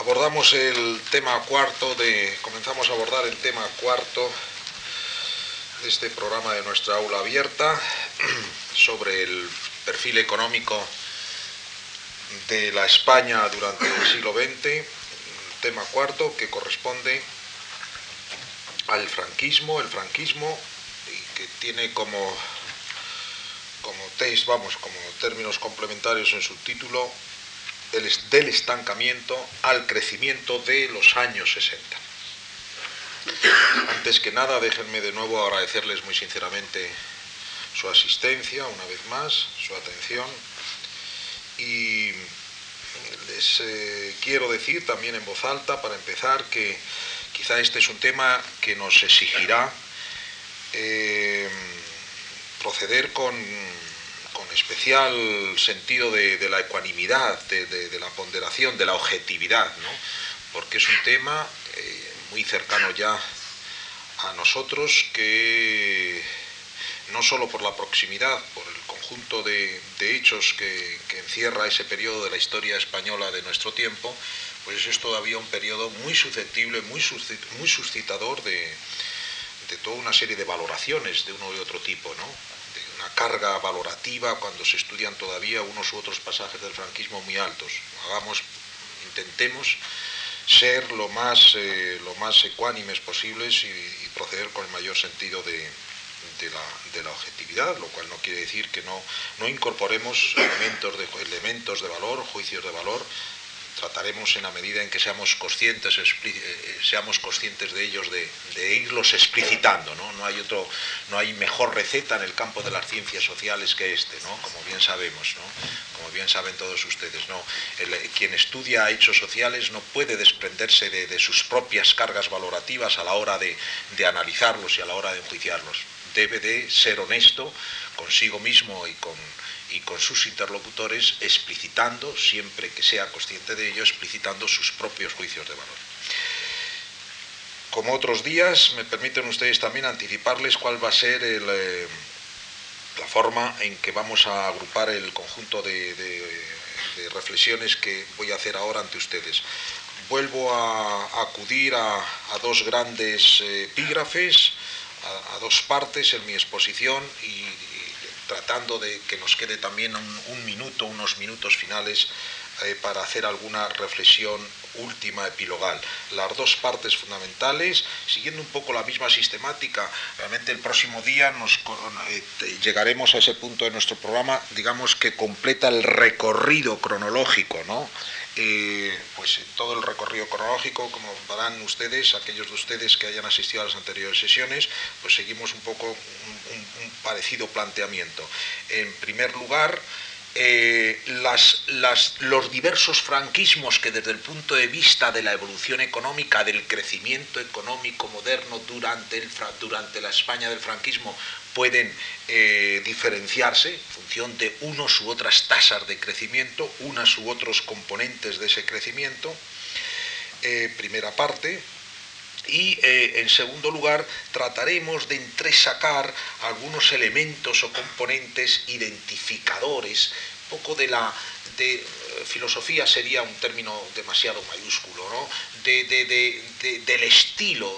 abordamos el tema cuarto de, comenzamos a abordar el tema cuarto de este programa de nuestra aula abierta sobre el perfil económico de la España durante el siglo XX, tema cuarto que corresponde al franquismo, el franquismo y que tiene como como vamos, como términos complementarios en su título, del estancamiento al crecimiento de los años 60. Antes que nada, déjenme de nuevo agradecerles muy sinceramente su asistencia, una vez más, su atención, y les eh, quiero decir también en voz alta, para empezar, que quizá este es un tema que nos exigirá eh, proceder con especial sentido de, la ecuanimidad, de, la ponderación, de la objetividad, porque es un tema eh, muy cercano ya a nosotros que no solo por la proximidad, por el conjunto de, hechos que, encierra ese periodo de la historia española de nuestro tiempo, pues es todavía un periodo muy susceptible, muy, muy suscitador de, de toda una serie de valoraciones de uno y otro tipo, ¿no? Una carga valorativa cuando se estudian todavía unos u otros pasajes del franquismo muy altos. Hagamos, intentemos ser lo más, eh, lo más ecuánimes posibles y, proceder con el mayor sentido de, la, objetividad, lo cual no quiere decir que no, no incorporemos elementos de, elementos de valor, juicios de valor, trataremos en la medida en que seamos conscientes, eh, eh, seamos conscientes de ellos, de, irlos explicitando. ¿no? No, hay otro, no hay mejor receta en el campo de las ciencias sociales que este, ¿no? como bien sabemos, ¿no? como bien saben todos ustedes. ¿no? Eh, quien estudia hechos sociales no puede desprenderse de, sus propias cargas valorativas a la hora de, de analizarlos y a la hora de enjuiciarlos. Debe de ser honesto consigo mismo y con y con sus interlocutores explicitando, siempre que sea consciente de ello, explicitando sus propios juicios de valor. Como otros días, me permiten ustedes también anticiparles cuál va a ser eh, la forma en que vamos a agrupar el conjunto de, reflexiones que voy a hacer ahora ante ustedes. Vuelvo a, acudir a, dos grandes eh, epígrafes, a, dos partes en mi exposición y tratando de que nos quede también un, minuto, unos minutos finales eh, para hacer alguna reflexión última epilogal. Las dos partes fundamentales, siguiendo un poco la misma sistemática, realmente el próximo día nos eh, llegaremos a ese punto de nuestro programa, digamos que completa el recorrido cronológico, ¿no? Eh, pues todo el recorrido cronológico, como verán ustedes, aquellos de ustedes que hayan asistido a las anteriores sesiones, pues seguimos un poco un, parecido planteamiento. En primer lugar, eh, los diversos franquismos que desde el punto de vista de la evolución económica, del crecimiento económico moderno durante, durante la España del franquismo, pueden eh, diferenciarse en función de unos u otras tasas de crecimiento, unas u otros componentes de ese crecimiento, eh, primera parte. Y eh, en segundo lugar, trataremos de entresacar algunos elementos o componentes identificadores, poco de la de, filosofía sería un término demasiado mayúsculo, ¿no? Del estilo,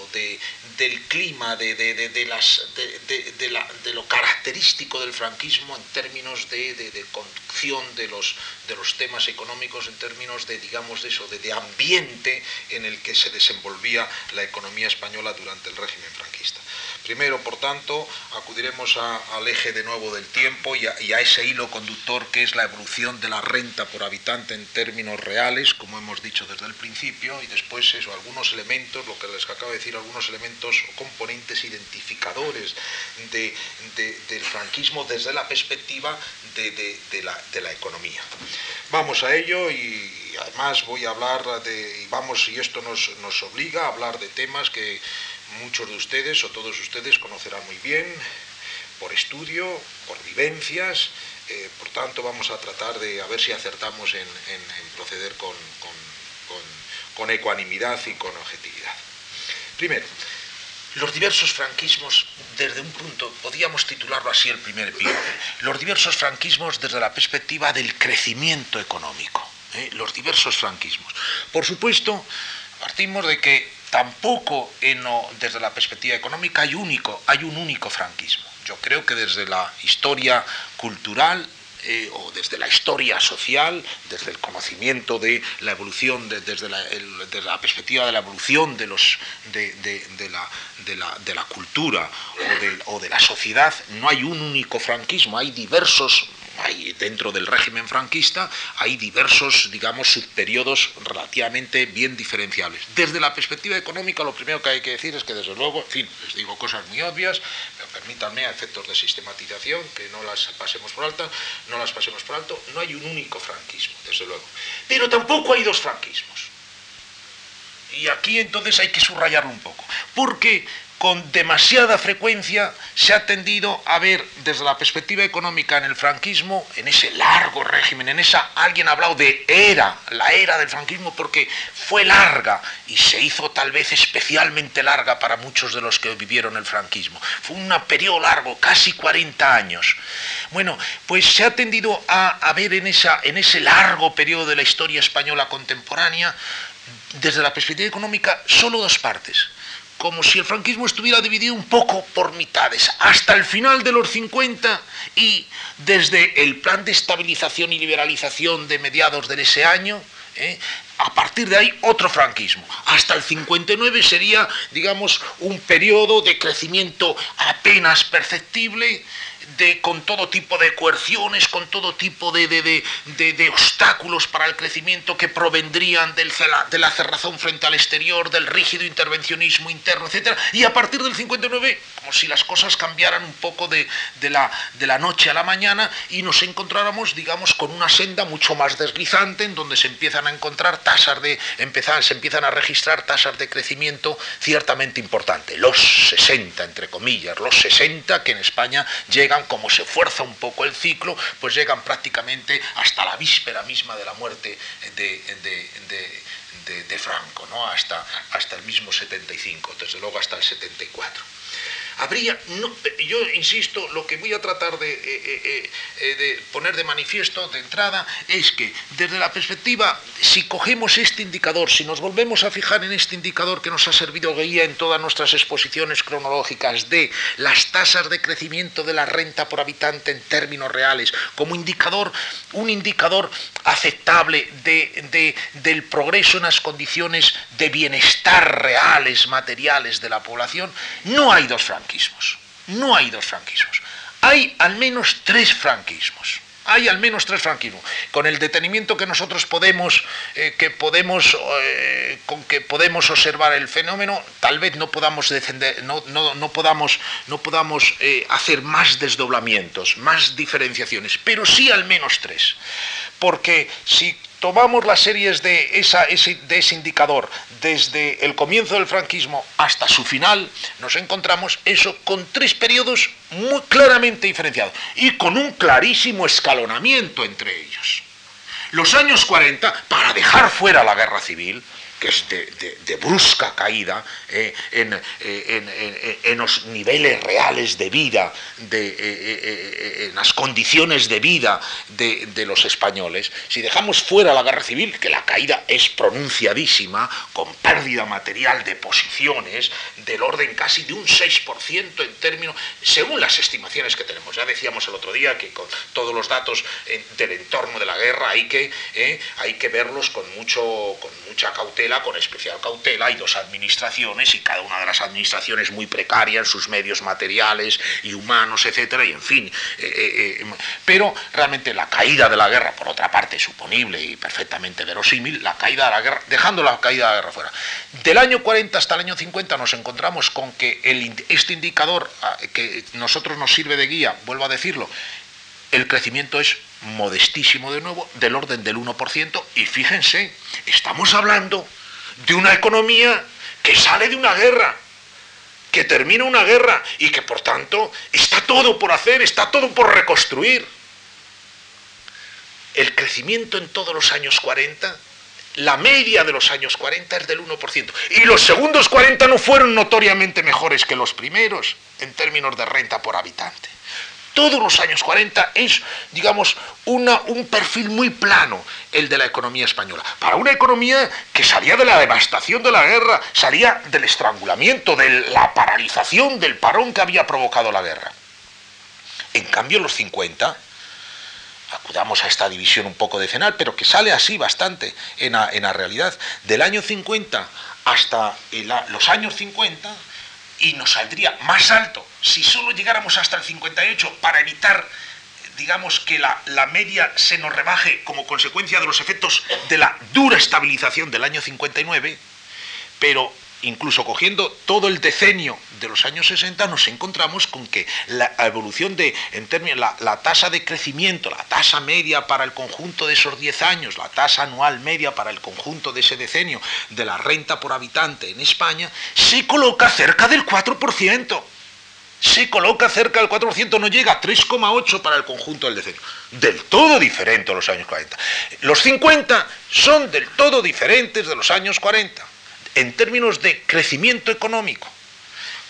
del clima, de, de, lo característico del franquismo en términos de, conducción de los, de los temas económicos, en términos de, digamos, de eso, de, ambiente en el que se desenvolvía la economía española durante el régimen franquista. Primero, por tanto, acudiremos al eje de nuevo del tiempo y a, ese hilo conductor que es la evolución de la renta por habitante en términos reales, como hemos dicho desde el principio, y después eso, algunos elementos, lo que les acabo de decir, algunos elementos o componentes identificadores del franquismo desde la perspectiva de, la, economía. Vamos a ello y además voy a hablar de, y vamos, y esto nos, obliga a hablar de temas que muchos de ustedes o todos ustedes conocerán muy bien por estudio, por vivencias, eh, por tanto vamos a tratar de a ver si acertamos en, proceder con, ecuanimidad y con objetividad. Primero, los diversos franquismos desde un punto, podríamos titularlo así el primer epígrafe, los diversos franquismos desde la perspectiva del crecimiento económico. ¿eh? los diversos franquismos. Por supuesto, partimos de que tampoco desde la perspectiva económica hay, único, hay un único franquismo. Yo creo que desde la historia cultural eh, o desde la historia social, desde el conocimiento de la evolución, desde, la, perspectiva de la evolución de, la, cultura o de la sociedad, no hay un único franquismo, hay diversos dentro del régimen franquista hay diversos, digamos, subperiodos relativamente bien diferenciables. Desde la perspectiva económica, lo primero que hay que decir es que, desde luego, en fin, les digo cosas muy obvias, permítanme a efectos de sistematización, que no las pasemos por alto, no las pasemos por alto, no hay un único franquismo, desde luego. Pero tampoco hay dos franquismos. Y aquí entonces hay que subrayarlo un poco, porque con demasiada frecuencia se ha tendido a ver desde la perspectiva económica en el franquismo, en ese largo régimen, en esa, alguien ha hablado de era, la era del franquismo, porque fue larga y se hizo tal vez especialmente larga para muchos de los que vivieron el franquismo. Fue un periodo largo, casi 40 años. Bueno, pues se ha tendido a, ver en, esa, en ese largo periodo de la historia española contemporánea, desde la perspectiva económica, solo dos partes como si el franquismo estuviera dividido un poco por mitades, hasta el final de los 50 y desde el plan de estabilización y liberalización de mediados de ese año, ¿eh? a partir de ahí otro franquismo. Hasta el 59 sería, digamos, un periodo de crecimiento apenas perceptible de, con todo tipo de coerciones, con todo tipo de, de, obstáculos para el crecimiento que provendrían del, de la cerrazón frente al exterior, del rígido intervencionismo interno, etc. Y a partir del 59, como si las cosas cambiaran un poco de, la, de la noche a la mañana y nos encontráramos, digamos, con una senda mucho más deslizante en donde se empiezan a encontrar tasas de, empezar, se empiezan a registrar tasas de crecimiento ciertamente importantes. Los 60, entre comillas, los 60 que en España llegan como se fuerza un poco el ciclo, pues llegan prácticamente hasta la víspera misma de la muerte de, Franco, ¿no? hasta, hasta el mismo 75, desde luego hasta el 74 habría, yo insisto, lo que voy a tratar de, eh, eh, eh, de, poner de manifiesto de entrada es que desde la perspectiva, si cogemos este indicador, si nos volvemos a fijar en este indicador que nos ha servido guía en todas nuestras exposiciones cronológicas de las tasas de crecimiento de la renta por habitante en términos reales, como indicador, un indicador aceptable de, del progreso en las condiciones de bienestar reales, materiales de la población, no hay dos No hay dos franquismos. Hay al menos tres franquismos. Hay al menos tres franquismos. Con el detenimiento que nosotros podemos, eh, que podemos, eh, con que podemos observar el fenómeno, tal vez no podamos defender, no, no, podamos, no podamos eh, hacer más desdoblamientos, más diferenciaciones, pero sí al menos tres. Porque si tomamos las series de, ese, ese indicador desde el comienzo del franquismo hasta su final, nos encontramos eso con tres periodos muy claramente diferenciados y con un clarísimo escalonamiento entre ellos. Los años 40, para dejar fuera la guerra civil, que es de, brusca caída eh, eh, en, los niveles reales de vida, eh, en las condiciones de vida de, los españoles, si dejamos fuera la guerra civil, que la caída es pronunciadísima, con pérdida material de posiciones del orden casi de un 6% en términos, según las estimaciones que tenemos, ya decíamos el otro día que con todos los datos del entorno de la guerra hay que, hay que verlos con, mucho, con mucha cautela, con especial cautela, hay dos administraciones y cada una de las administraciones muy precaria en sus medios materiales y humanos, etcétera, y en fin. Eh, eh, eh, pero realmente la caída de la guerra, por otra parte, suponible y perfectamente verosímil, la caída de la guerra, dejando la caída de la guerra fuera. Del año 40 hasta el año 50 nos encontramos con que este indicador ah, que nosotros nos sirve de guía, vuelvo a decirlo, el crecimiento es modestísimo de nuevo, del orden del 1%, y fíjense, estamos hablando de una economía que sale de una guerra, que termina una guerra y que por tanto está todo por hacer, está todo por reconstruir. El crecimiento en todos los años 40, la media de los años 40 es del 1%. Y los segundos 40 no fueron notoriamente mejores que los primeros en términos de renta por habitante. Todos los años 40 es, digamos, una, un perfil muy plano el de la economía española. Para una economía que salía de la devastación de la guerra, salía del estrangulamiento, de la paralización, del parón que había provocado la guerra. En cambio, los 50, acudamos a esta división un poco decenal, pero que sale así bastante en la, realidad, del año 50 hasta los años 50, y nos saldría más alto. Si solo llegáramos hasta el 58 para evitar digamos que la, la, media se nos rebaje como consecuencia de los efectos de la dura estabilización del año 59, pero incluso cogiendo todo el decenio de los años 60, nos encontramos con que la evolución de, en términos, la, tasa de crecimiento, la tasa media para el conjunto de esos 10 años, la tasa anual media para el conjunto de ese decenio de la renta por habitante en España, se coloca cerca del 4%. Se coloca cerca del 4%, no llega a 3,8 para el conjunto del decenio. Del todo diferente a los años 40. Los 50 son del todo diferentes de los años 40 en términos de crecimiento económico.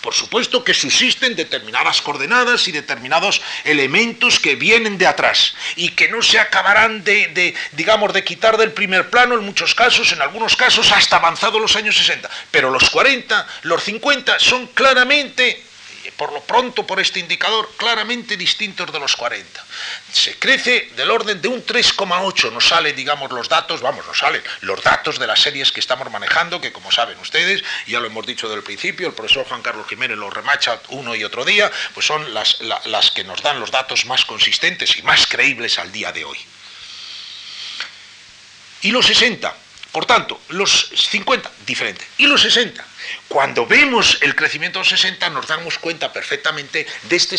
Por supuesto que subsisten determinadas coordenadas y determinados elementos que vienen de atrás y que no se acabarán de, digamos, de quitar del primer plano en muchos casos, en algunos casos hasta avanzados los años 60. Pero los 40, los 50 son claramente por lo pronto por este indicador, claramente distintos de los 40. Se crece del orden de un 3,8, nos salen, digamos, los datos, vamos, nos salen los datos de las series que estamos manejando, que como saben ustedes, ya lo hemos dicho desde el principio, el profesor Juan Carlos Jiménez lo remacha uno y otro día, pues son las, las que nos dan los datos más consistentes y más creíbles al día de hoy. Y los 60, por tanto, los 50, diferente. Y los 60, cuando vemos el crecimiento de los 60 nos damos cuenta perfectamente de este,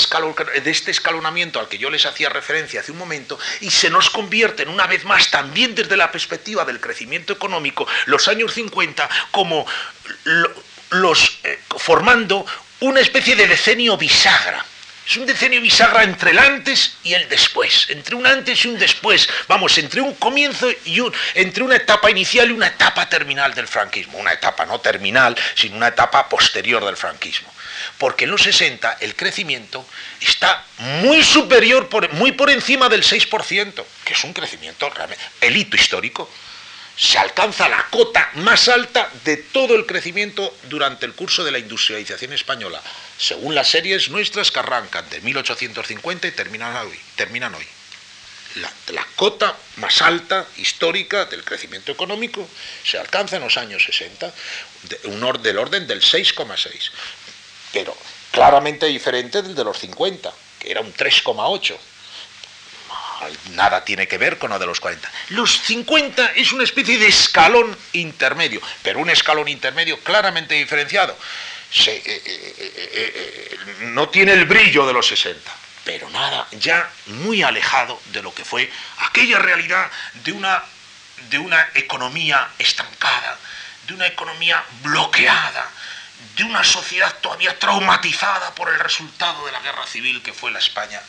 de este escalonamiento al que yo les hacía referencia hace un momento y se nos convierten una vez más también desde la perspectiva del crecimiento económico los años 50 como los eh, formando una especie de decenio bisagra es un decenio bisagra entre el antes y el después, entre un antes y un después, vamos, entre un comienzo y un, entre una etapa inicial y una etapa terminal del franquismo, una etapa no terminal, sino una etapa posterior del franquismo. Porque en los 60 el crecimiento está muy superior, muy por encima del 6%, que es un crecimiento realmente, el hito histórico se alcanza la cota más alta de todo el crecimiento durante el curso de la industrialización española, según las series nuestras que arrancan de 1850 y terminan hoy. Terminan hoy. La, cota más alta histórica del crecimiento económico se alcanza en los años 60, un del orden del 6,6, pero claramente diferente del de los 50, que era un 3,8 nada tiene que ver con lo de los 40. Los 50 es una especie de escalón intermedio, pero un escalón intermedio claramente diferenciado. Eh, eh, eh, no tiene el brillo de los 60, pero nada, ya muy alejado de lo que fue aquella realidad de una, de una economía estancada, de una economía bloqueada, de una sociedad todavía traumatizada por el resultado de la guerra civil que fue la España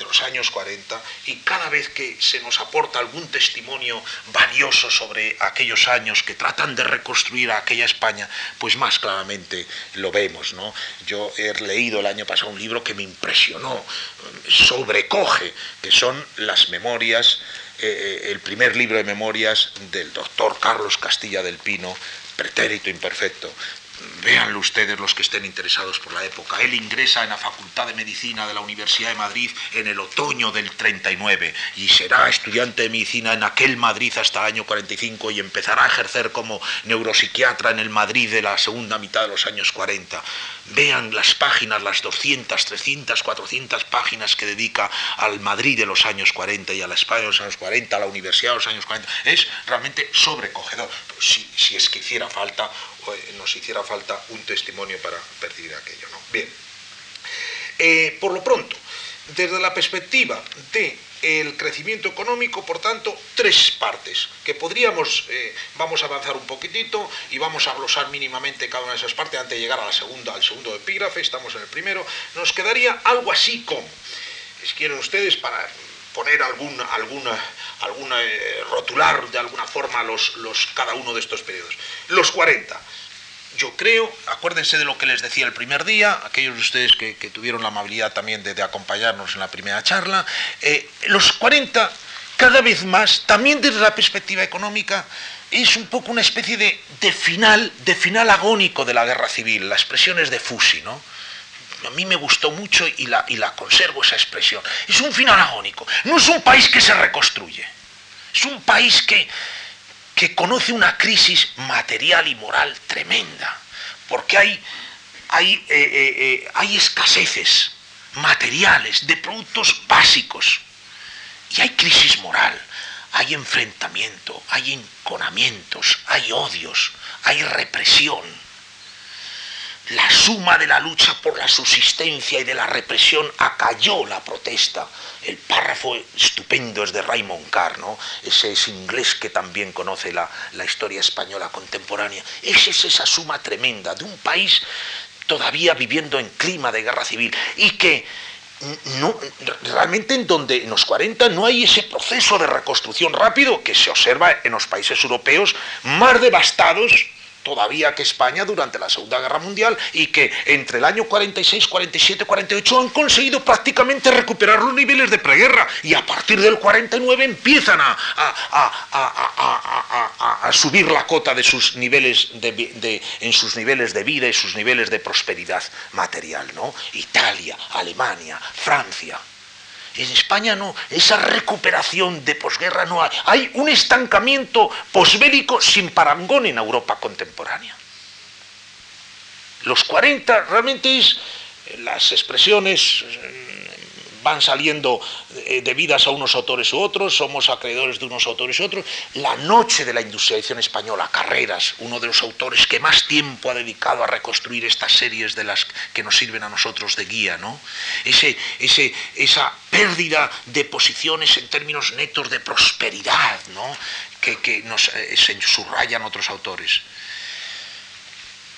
de los años 40 y cada vez que se nos aporta algún testimonio valioso sobre aquellos años que tratan de reconstruir a aquella España, pues más claramente lo vemos. ¿no? Yo he leído el año pasado un libro que me impresionó, sobrecoge, que son las memorias, eh, el primer libro de memorias del doctor Carlos Castilla del Pino, pretérito imperfecto, véanlo ustedes los que estén interesados por la época. Él ingresa en la Facultad de Medicina de la Universidad de Madrid en el otoño del 39 y será estudiante de medicina en aquel Madrid hasta el año 45 y empezará a ejercer como neuropsiquiatra en el Madrid de la segunda mitad de los años 40. Vean las páginas, las 200, 300, 400 páginas que dedica al Madrid de los años 40 y a la España de los años 40, a la Universidad de los años 40. Es realmente sobrecogedor. Si, si es que hiciera falta nos hiciera falta un testimonio para percibir aquello. ¿no? Bien, eh, por lo pronto, desde la perspectiva de el crecimiento económico, por tanto, tres partes, que podríamos, eh, vamos a avanzar un poquitito y vamos a glosar mínimamente cada una de esas partes antes de llegar a la segunda, al segundo epígrafe, estamos en el primero, nos quedaría algo así como, si quieren ustedes, para poner alguna, alguna, alguna rotular de alguna forma los, los, cada uno de estos periodos. Los 40, yo creo, acuérdense de lo que les decía el primer día, aquellos de ustedes que, tuvieron la amabilidad también de, acompañarnos en la primera charla, eh, los 40 cada vez más, también desde la perspectiva económica, es un poco una especie de, final, de final agónico de la guerra civil, la expresión es de Fusi, ¿no? A mí me gustó mucho y la, conservo esa expresión. Es un final agónico. No es un país que se reconstruye. Es un país que, que conoce una crisis material y moral tremenda. Porque hay, hay, eh, eh, eh, hay escaseces materiales de productos básicos. Y hay crisis moral hay enfrentamiento, hay enconamientos, hay odios, hay represión. La suma de la lucha por la subsistencia y de la represión acalló la protesta. El párrafo estupendo es de Raymond Carr, ese es inglés que también conoce la, la historia española contemporánea. Esa es esa suma tremenda de un país todavía viviendo en clima de guerra civil y que no, realmente en donde en los 40 no hay ese proceso de reconstrucción rápido que se observa en los países europeos más devastados todavía que España durante la Segunda Guerra Mundial y que entre el año 46, 47, 48 han conseguido prácticamente recuperar los niveles de preguerra y a partir del 49 empiezan a, a, subir la cota de sus niveles en sus niveles de vida y sus niveles de prosperidad material, ¿no? Italia, Alemania, Francia. En España no, esa recuperación de posguerra no hay. Hay un estancamiento posbélico sin parangón en Europa contemporánea. Los 40 realmente es las expresiones van saliendo eh, debidas a unos autores u otros, somos acreedores de unos autores u otros. La noche de la industrialización española, Carreras, uno de los autores que más tiempo ha dedicado a reconstruir estas series de las que nos sirven a nosotros de guía, ¿no? Ese, ese, esa pérdida de posiciones en términos netos de prosperidad, ¿no? que, que nos eh, subrayan otros autores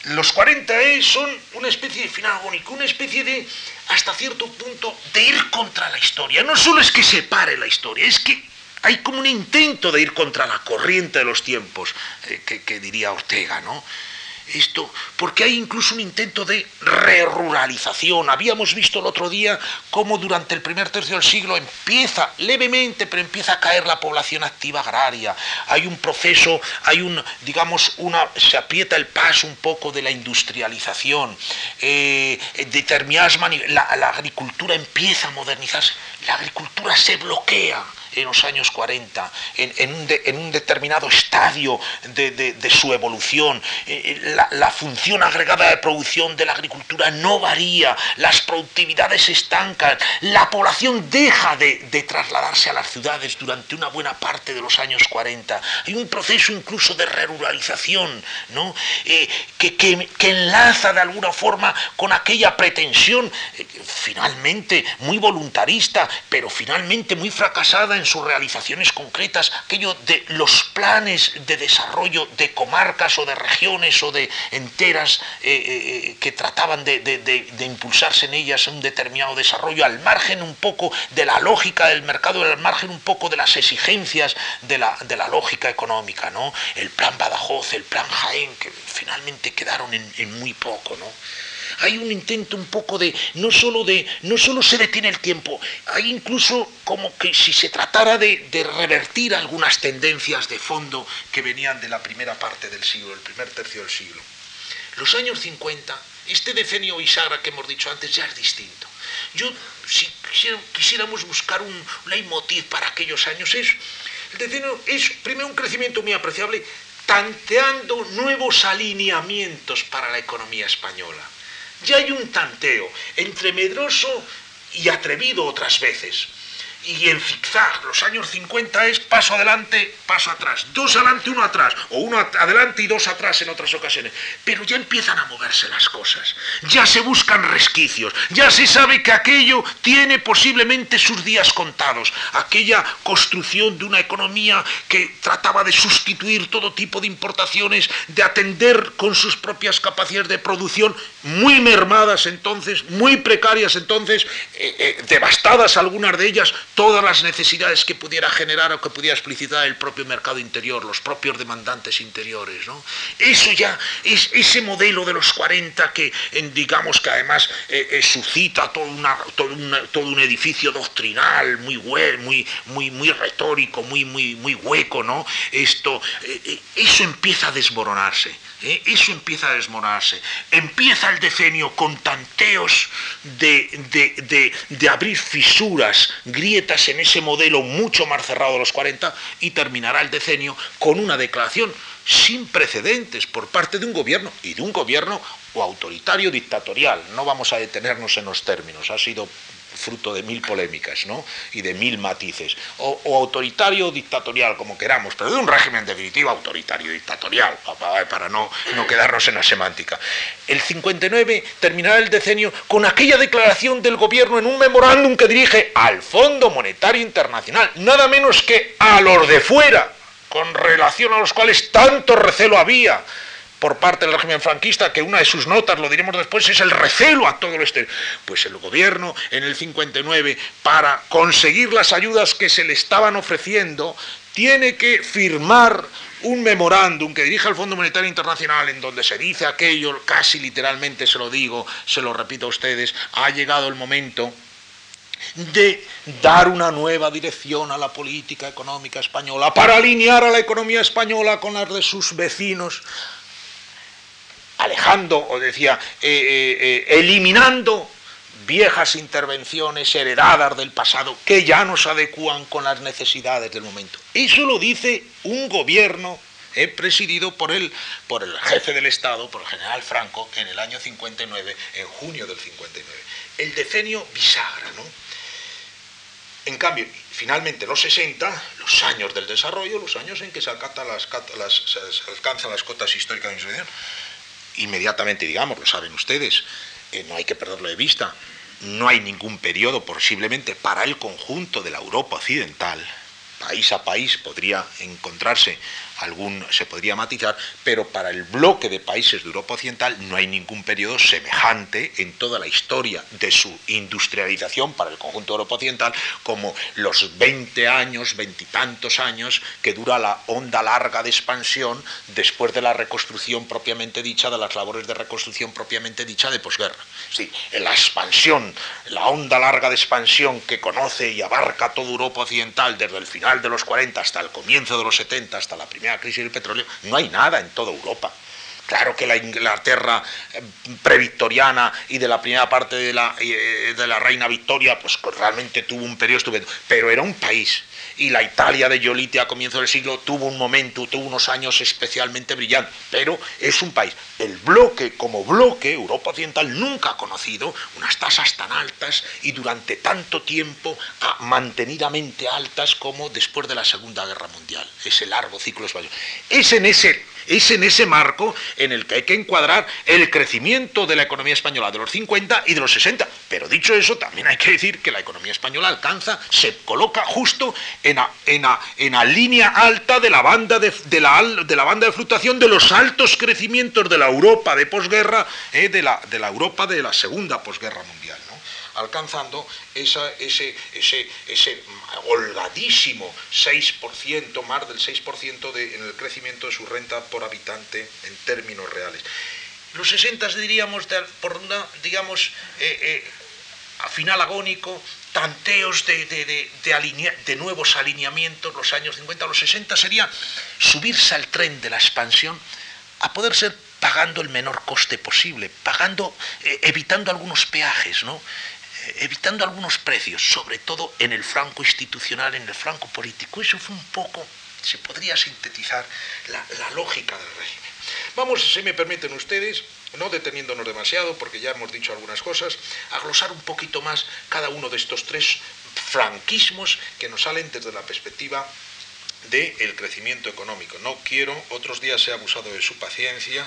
los 40E son una especie de final agónico, una especie de, hasta cierto punto, de ir contra la historia. No solo es que se pare la historia, es que hay como un intento de ir contra la corriente de los tiempos, eh, que, que diría Ortega, ¿no? Esto, porque hay incluso un intento de reruralización. Habíamos visto el otro día cómo durante el primer tercio del siglo empieza, levemente, pero empieza a caer la población activa agraria. Hay un proceso, hay un, digamos, una, se aprieta el paso un poco de la industrialización. Eh, determinadas la, la agricultura empieza a modernizarse. La agricultura se bloquea en los años 40, en, un, determinado estadio de, su evolución. Eh, eh, la, función agregada de producción de la agricultura no varía, las productividades se estancan, la población deja de, trasladarse a las ciudades durante una buena parte de los años 40. Hay un proceso incluso de ruralización ¿no? Eh, que, enlaza de alguna forma con aquella pretensión finalmente muy voluntarista, pero finalmente muy fracasada sus realizaciones concretas, aquello de los planes de desarrollo de comarcas o de regiones o de enteras eh, eh, eh, que trataban de, impulsarse en ellas un determinado desarrollo, al margen un poco de la lógica del mercado, al margen un poco de las exigencias de la, la lógica económica, ¿no? El plan Badajoz, el plan Jaén, que finalmente quedaron en, en muy poco, ¿no? Hay un intento un poco de, no solo de, no solo se detiene el tiempo, hay incluso como que si se tratara de, revertir algunas tendencias de fondo que venían de la primera parte del siglo, el primer tercio del siglo. Los años 50, este decenio Isagra que hemos dicho antes ya es distinto. Yo, si quisiéramos buscar un leitmotiv para aquellos años, es, el decenio es primero un crecimiento muy apreciable, tanteando nuevos alineamientos para la economía española. Ya hay un tanteo entre medroso y atrevido otras veces y en zigzag. Los años 50 es paso adelante, paso atrás, dos adelante, uno atrás, o uno adelante y dos atrás en otras ocasiones. Pero ya empiezan a moverse las cosas, ya se buscan resquicios, ya se sabe que aquello tiene posiblemente sus días contados, aquella construcción de una economía que trataba de sustituir todo tipo de importaciones, de atender con sus propias capacidades de producción, muy mermadas entonces, muy precarias entonces, eh, eh, devastadas algunas de ellas, todas las necesidades que pudiera generar o que pudiera explicitar el propio mercado interior, los propios demandantes interiores. ¿no? Eso ya es ese modelo de los 40 que, digamos que además eh, eh, suscita todo, una, todo, un edificio doctrinal muy, muy, muy, muy retórico, muy, muy, muy hueco, ¿no? Esto, eh, eso empieza a desmoronarse. eso empieza a desmoronarse. Empieza el decenio con tanteos de, de, abrir fisuras, grietas en ese modelo mucho más cerrado de los 40 y terminará el decenio con una declaración sin precedentes por parte de un gobierno y de un gobierno o autoritario dictatorial. No vamos a detenernos en los términos, ha sido fruto de mil polémicas ¿no? y de mil matices, o, autoritario o dictatorial, como queramos, pero de un régimen definitivo autoritario dictatorial, para no, no quedarnos en la semántica. El 59 terminará el decenio con aquella declaración del gobierno en un memorándum que dirige al Fondo Monetario Internacional, nada menos que a los de fuera, con relación a los cuales tanto recelo había por parte del régimen franquista, que una de sus notas, lo diremos después, es el recelo a todo lo exterior. Pues el gobierno en el 59, para conseguir las ayudas que se le estaban ofreciendo, tiene que firmar un memorándum que dirige al Fondo Monetario Internacional en donde se dice aquello, casi literalmente se lo digo, se lo repito a ustedes, ha llegado el momento de dar una nueva dirección a la política económica española, para alinear a la economía española con las de sus vecinos, alejando, o decía, eh, eh, eh, eliminando viejas intervenciones heredadas del pasado que ya nos adecúan con las necesidades del momento. Eso lo dice un gobierno presidido por el, por el jefe del Estado, por el general Franco, en el año 59, en junio del 59. El decenio bisagra, ¿no? En cambio, finalmente los 60, los años del desarrollo, los años en que se, alcanzan las, cotas históricas de insurrección, inmediatamente, digamos, lo saben ustedes, eh, no hay que perderlo de vista, no hay ningún periodo posiblemente para el conjunto de la Europa occidental, país a país podría encontrarse algún se podría matizar, pero para el bloque de países de Europa Occidental no hay ningún periodo semejante en toda la historia de su industrialización para el conjunto de Europa Occidental como los 20 años, veintitantos años que dura la onda larga de expansión después de la reconstrucción propiamente dicha, de las labores de reconstrucción propiamente dicha de posguerra. Sí, la expansión, la onda larga de expansión que conoce y abarca toda Europa Occidental desde el final de los 40 hasta el comienzo de los 70, hasta la primera crisis del petróleo, no hay nada en toda Europa. Claro que la Inglaterra eh, previctoriana y de la primera parte de la, eh, de la reina Victoria, pues realmente tuvo un periodo estupendo, pero era un país y la Italia de Giolitti a comienzos del siglo tuvo un momento, tuvo unos años especialmente brillantes, pero es un país. El bloque, como bloque, Europa Occidental nunca ha conocido unas tasas tan altas y durante tanto tiempo mantenidamente altas como después de la Segunda Guerra Mundial. Ese largo ciclo español. Es en ese es en ese marco en el que hay que encuadrar el crecimiento de la economía española de los 50 y de los 60. Pero dicho eso, también hay que decir que la economía española alcanza, se coloca justo en la, línea alta de la, banda de, la, de banda de fluctuación de los altos crecimientos de la Europa de posguerra, eh, de, la, Europa de la segunda posguerra mundial alcanzando ese, ese, ese holgadísimo 6%, más del 6% de, en el crecimiento de su renta por habitante en términos reales. Los 60 diríamos, por una, digamos, eh, eh, a final agónico, tanteos de, de, de, nuevos alineamientos, los años 50, los 60 sería subirse al tren de la expansión a poder ser pagando el menor coste posible, pagando, eh, evitando algunos peajes, ¿no? Evitando algunos precios, sobre todo en el franco institucional, en el franco político. Eso fue un poco, se podría sintetizar la, lógica del régimen. Vamos, si me permiten ustedes, no deteniéndonos demasiado, porque ya hemos dicho algunas cosas, a glosar un poquito más cada uno de estos tres franquismos que nos salen desde la perspectiva del crecimiento económico. No quiero, otros días he abusado de su paciencia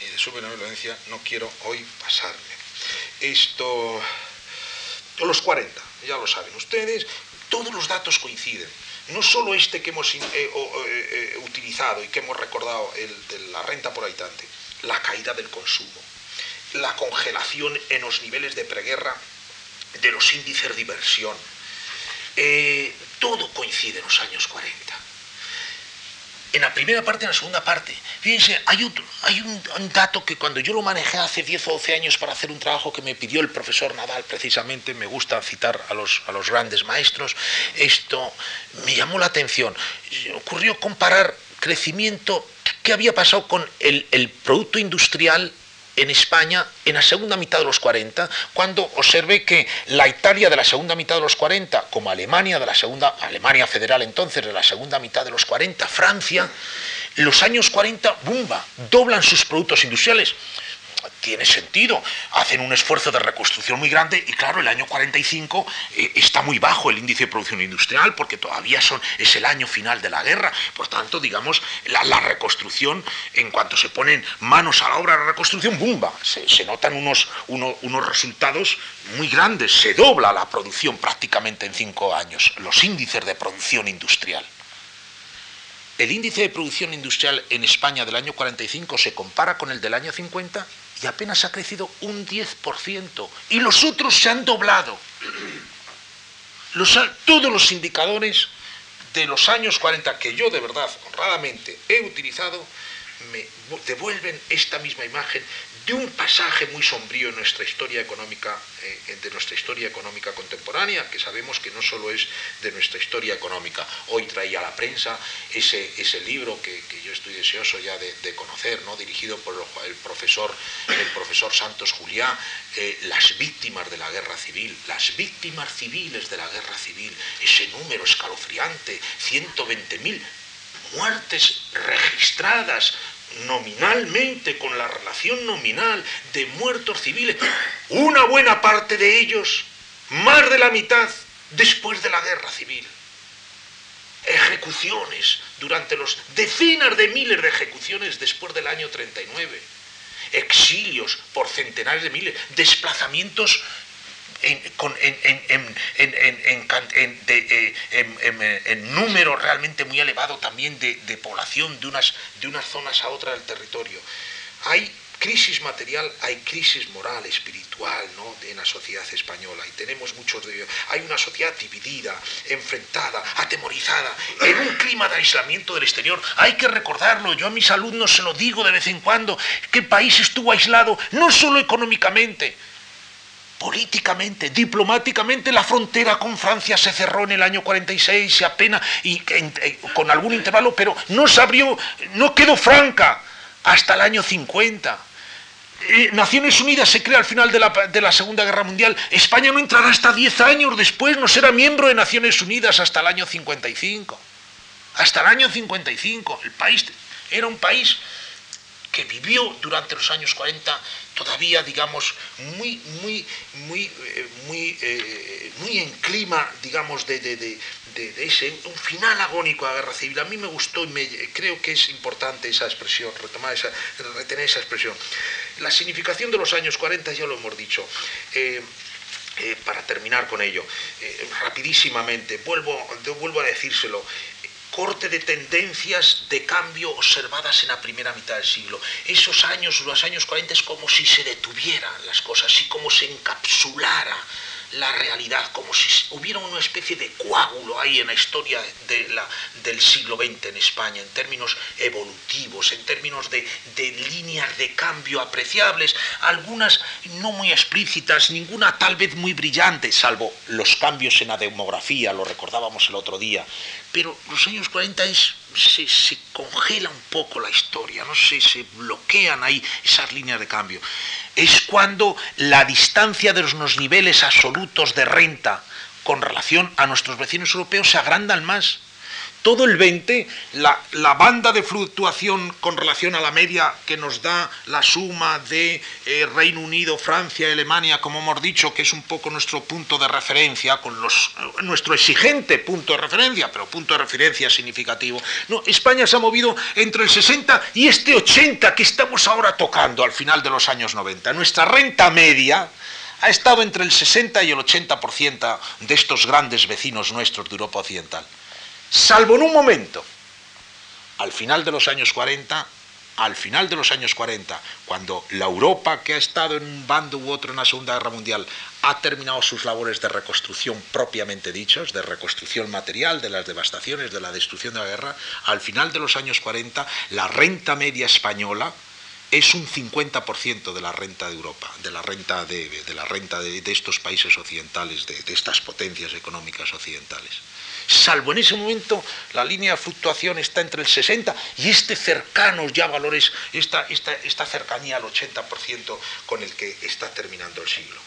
y de su benevolencia, no quiero hoy pasarme. Esto los 40, ya lo saben ustedes, todos los datos coinciden. No solo este que hemos eh, eh, eh, utilizado y que hemos recordado, el de la renta por habitante, la caída del consumo, la congelación en los niveles de preguerra de los índices de inversión, todo coincide en los años 40. En la primera parte y en la segunda parte. Fíjense, hay, un, hay un, dato que cuando yo lo manejé hace 10 o 12 años para hacer un trabajo que me pidió el profesor Nadal, precisamente, me gusta citar a los, a los grandes maestros, esto me llamó la atención. Ocurrió comparar crecimiento, qué había pasado con el, el Producto Industrial en España en la segunda mitad de los 40, cuando observé que la Italia de la segunda mitad de los 40, como Alemania de la segunda, Alemania federal entonces de la segunda mitad de los 40, Francia, los años 40, ¡bumba!, doblan sus productos industriales tiene sentido. Hacen un esfuerzo de reconstrucción muy grande y claro, el año 45 eh, está muy bajo el índice de producción industrial porque todavía son, es el año final de la guerra. Por tanto, digamos, la, reconstrucción, en cuanto se ponen manos a la obra de reconstrucción, ¡bumba! Se, notan unos, unos resultados muy grandes. Se dobla la producción prácticamente en cinco años, los índices de producción industrial. El índice de producción industrial en España del año 45 se compara con el del año 50 y apenas ha crecido un 10%. Y los otros se han doblado. todos los indicadores de los años 40 que yo de verdad, honradamente, he utilizado, me devuelven esta misma imagen de un pasaje muy sombrío en nuestra historia económica, eh, de nuestra historia económica contemporánea, que sabemos que no solo es de nuestra historia económica. Hoy traía a la prensa ese, ese libro que, yo estoy deseoso ya de, conocer, ¿no? dirigido por el profesor, el profesor Santos Juliá, eh, Las víctimas de la guerra civil, las víctimas civiles de la guerra civil, ese número escalofriante, 120.000 muertes registradas nominalmente, con la relación nominal de muertos civiles, una buena parte de ellos, más de la mitad, después de la guerra civil. Ejecuciones durante los decenas de miles de ejecuciones después del año 39. Exilios por centenares de miles, desplazamientos en, número realmente muy elevado también de, población de unas, de unas zonas a otras del territorio. Hay crisis material, hay crisis moral, espiritual, ¿no? en la sociedad española, y tenemos muchos de ellos. Hay una sociedad dividida, enfrentada, atemorizada, en un clima de aislamiento del exterior. Hay que recordarlo, yo a mis alumnos se lo digo de vez en cuando, que el país estuvo aislado, no solo económicamente, políticamente, diplomáticamente, la frontera con Francia se cerró en el año 46, se apenas, y con algún intervalo, pero no se abrió, no quedó franca hasta el año 50. Eh, Naciones Unidas se crea al final de la, de la, Segunda Guerra Mundial. España no entrará hasta 10 años después, no será miembro de Naciones Unidas hasta el año 55. Hasta el año 55. El país era un país que vivió durante los años 40 todavía, digamos, muy, muy, muy, eh, muy, eh, muy en clima, digamos, de, ese, un final agónico a la guerra civil. A mí me gustó y me, creo que es importante esa expresión, retomar esa, retener esa expresión. La significación de los años 40 ya lo hemos dicho. Eh, para terminar con ello, rapidísimamente, vuelvo, vuelvo a decírselo, corte de tendencias de cambio observadas en la primera mitad del siglo. Esos años, los años 40, es como si se detuvieran las cosas y como se encapsulara la realidad, como si hubiera una especie de coágulo ahí en la historia de la, del siglo XX en España, en términos evolutivos, en términos de, de líneas de cambio apreciables, algunas no muy explícitas, ninguna tal vez muy brillante, salvo los cambios en la demografía, lo recordábamos el otro día, pero los años 40 es, se, congela un poco la historia, no sé, se bloquean ahí esas líneas de cambio. Es cuando la distancia de los niveles absolutos de renta con relación a nuestros vecinos europeos se agrandan más todo el 20, la, banda de fluctuación con relación a la media que nos da la suma de eh, Reino Unido, Francia Alemania, como hemos dicho, que es un poco nuestro punto de referencia, con eh, nuestro exigente punto de referencia, pero punto de referencia significativo. No, España se ha movido entre el 60 y este 80 que estamos ahora tocando al final de los años 90. Nuestra renta media ha estado entre el 60 y el 80% de estos grandes vecinos nuestros de Europa Occidental salvo en un momento. Al final de los años 40 al final de los años 40, cuando la Europa que ha estado en un bando u otro en la Segunda Guerra Mundial ha terminado sus labores de reconstrucción propiamente dichos, de reconstrucción material, de las devastaciones, de la destrucción de la guerra, al final de los años 40 la renta media española es un 50% de la renta de Europa, de la renta de, la renta de, estos países occidentales, de, de estas potencias económicas occidentales salvo en ese momento la línea de fluctuación está entre el 60 y este cercano ya valores, esta, esta, cercanía al 80% con el que está terminando el siglo.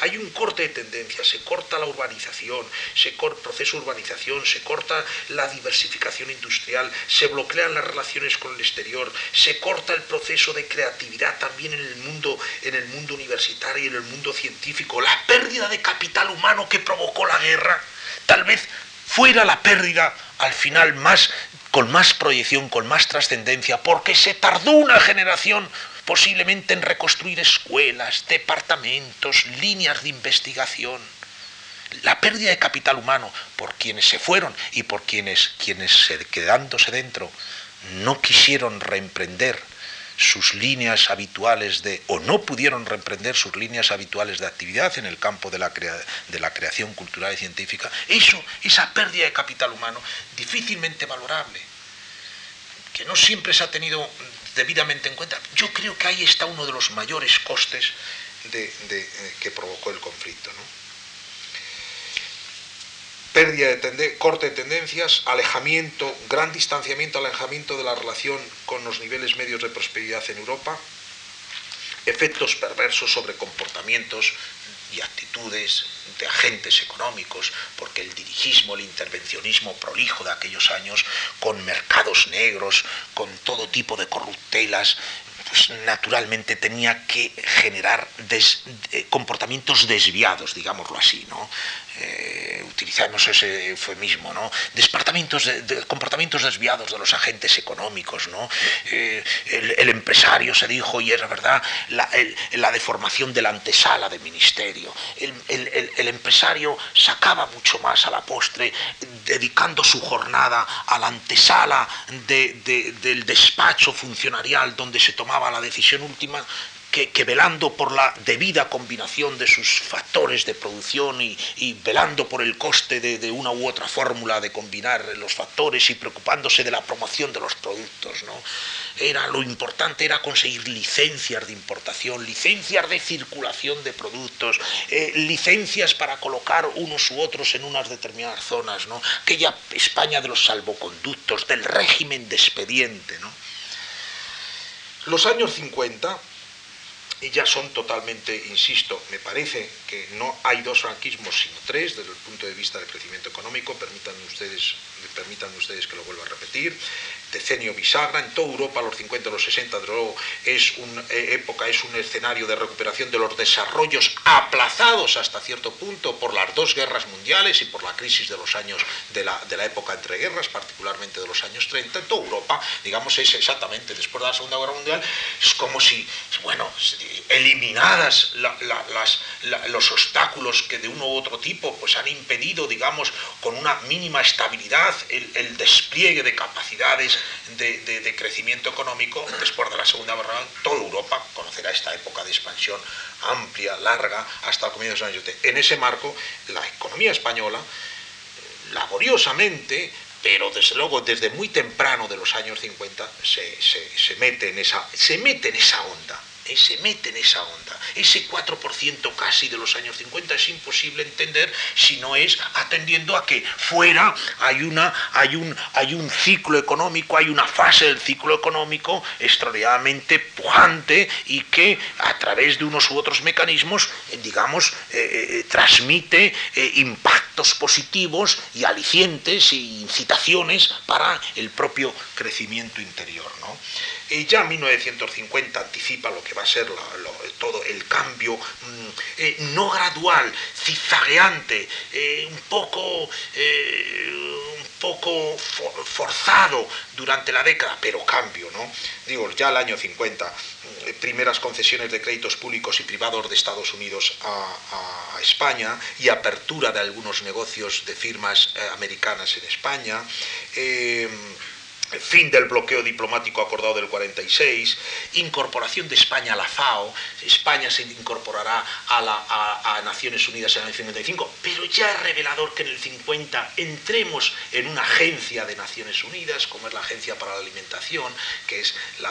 Hay un corte de tendencia, se corta la urbanización, se corta el proceso de urbanización, se corta la diversificación industrial, se bloquean las relaciones con el exterior, se corta el proceso de creatividad también en el mundo, en el mundo universitario y en el mundo científico, la pérdida de capital humano que provocó la guerra, tal vez fuera la pérdida al final más con más proyección, con más trascendencia, porque se tardó una generación posiblemente en reconstruir escuelas, departamentos, líneas de investigación. La pérdida de capital humano por quienes se fueron y por quienes, quienes quedándose dentro no quisieron reemprender sus líneas habituales de, o no pudieron reemprender sus líneas habituales de actividad en el campo de la, de la creación cultural y científica, eso, esa pérdida de capital humano, difícilmente valorable, que no siempre se ha tenido debidamente en cuenta, yo creo que ahí está uno de los mayores costes eh, que provocó el conflicto. ¿no? pérdida de corte de tendencias, alejamiento, gran distanciamiento, alejamiento de la relación con los niveles medios de prosperidad en Europa, efectos perversos sobre comportamientos y actitudes de agentes económicos, porque el dirigismo, el intervencionismo prolijo de aquellos años, con mercados negros, con todo tipo de corruptelas, pues naturalmente tenía que generar eh, comportamientos desviados, digámoslo así, ¿no? Eh, utilizamos ese eufemismo, ¿no? de, comportamientos desviados de los agentes económicos, ¿no? Eh, el, empresario se dijo, y era verdad, la, deformación de la antesala del ministerio. El, empresario sacaba mucho más a la postre, dedicando su jornada a la antesala del despacho funcionarial donde se tomaba la decisión última, que, velando por la debida combinación de sus factores de producción y, velando por el coste de, una u otra fórmula de combinar los factores y preocupándose de la promoción de los productos, ¿no? Era lo importante era conseguir licencias de importación, licencias de circulación de productos, eh, licencias para colocar unos u otros en unas determinadas zonas, ¿no? Aquella España de los salvoconductos, del régimen de expediente, ¿no? Los años 50 y ya son totalmente, insisto, me parece que no hay dos franquismos sino tres desde el punto de vista del crecimiento económico, permitan ustedes, permitan ustedes que lo vuelva a repetir, decenio bisagra, en toda Europa los 50 y los 60 de luego es una eh, época, es un escenario de recuperación de los desarrollos aplazados hasta cierto punto por las dos guerras mundiales y por la crisis de los años de la, de la época entre guerras, particularmente de los años 30, en toda Europa, digamos, es exactamente después de la Segunda Guerra Mundial, es como si, bueno, eliminadas los obstáculos que de uno u otro tipo pues han impedido, digamos, con una mínima estabilidad el despliegue de capacidades de, crecimiento económico después de la Segunda Guerra Mundial. Toda Europa conocerá esta época de expansión amplia, larga, hasta el comienzo de los años 80. En ese marco, la economía española, laboriosamente, pero desde luego desde muy temprano de los años 50 se, mete, en esa, se mete en esa onda se mete en esa onda. Ese 4% casi de los años 50 es imposible entender si no es atendiendo a que fuera hay, una, hay, un, hay un ciclo económico, hay una fase del ciclo económico extraordinariamente pujante y que a través de unos u otros mecanismos, eh, digamos, eh, eh, transmite impactos positivos y alicientes e incitaciones para el propio crecimiento interior. ¿no? Ya 1950 anticipa lo que va a ser todo el cambio mm, eh, no gradual, zigzagueante, eh, un poco, eh, un poco forzado durante la década, pero cambio, ¿no? Digo, ya el año 50, mm, primeras concesiones de créditos públicos y privados de Estados Unidos a, a España y apertura de algunos negocios de firmas americanas en España fin del bloqueo diplomático acordado del 46, incorporación de España a la FAO, España se incorporará a, la, Naciones Unidas en el 55, pero ya es revelador que en el 50 entremos en una agencia de Naciones Unidas, como es la Agencia para la Alimentación, que es la,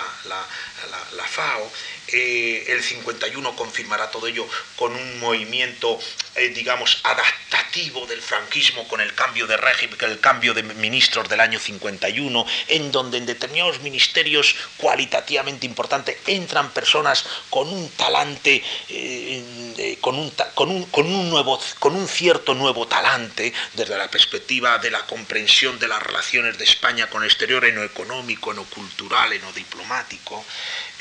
FAO, eh, el 51 confirmará todo ello con un movimiento, eh, digamos, adaptativo del franquismo con el cambio de régimen, el cambio de ministros del año 51, en donde en determinados ministerios cualitativamente importantes entran personas con un talante, eh, con, con, un, con, un nuevo, con un cierto nuevo talante desde la perspectiva de la comprensión de las relaciones de España con el exterior en lo económico, en lo cultural, en lo diplomático.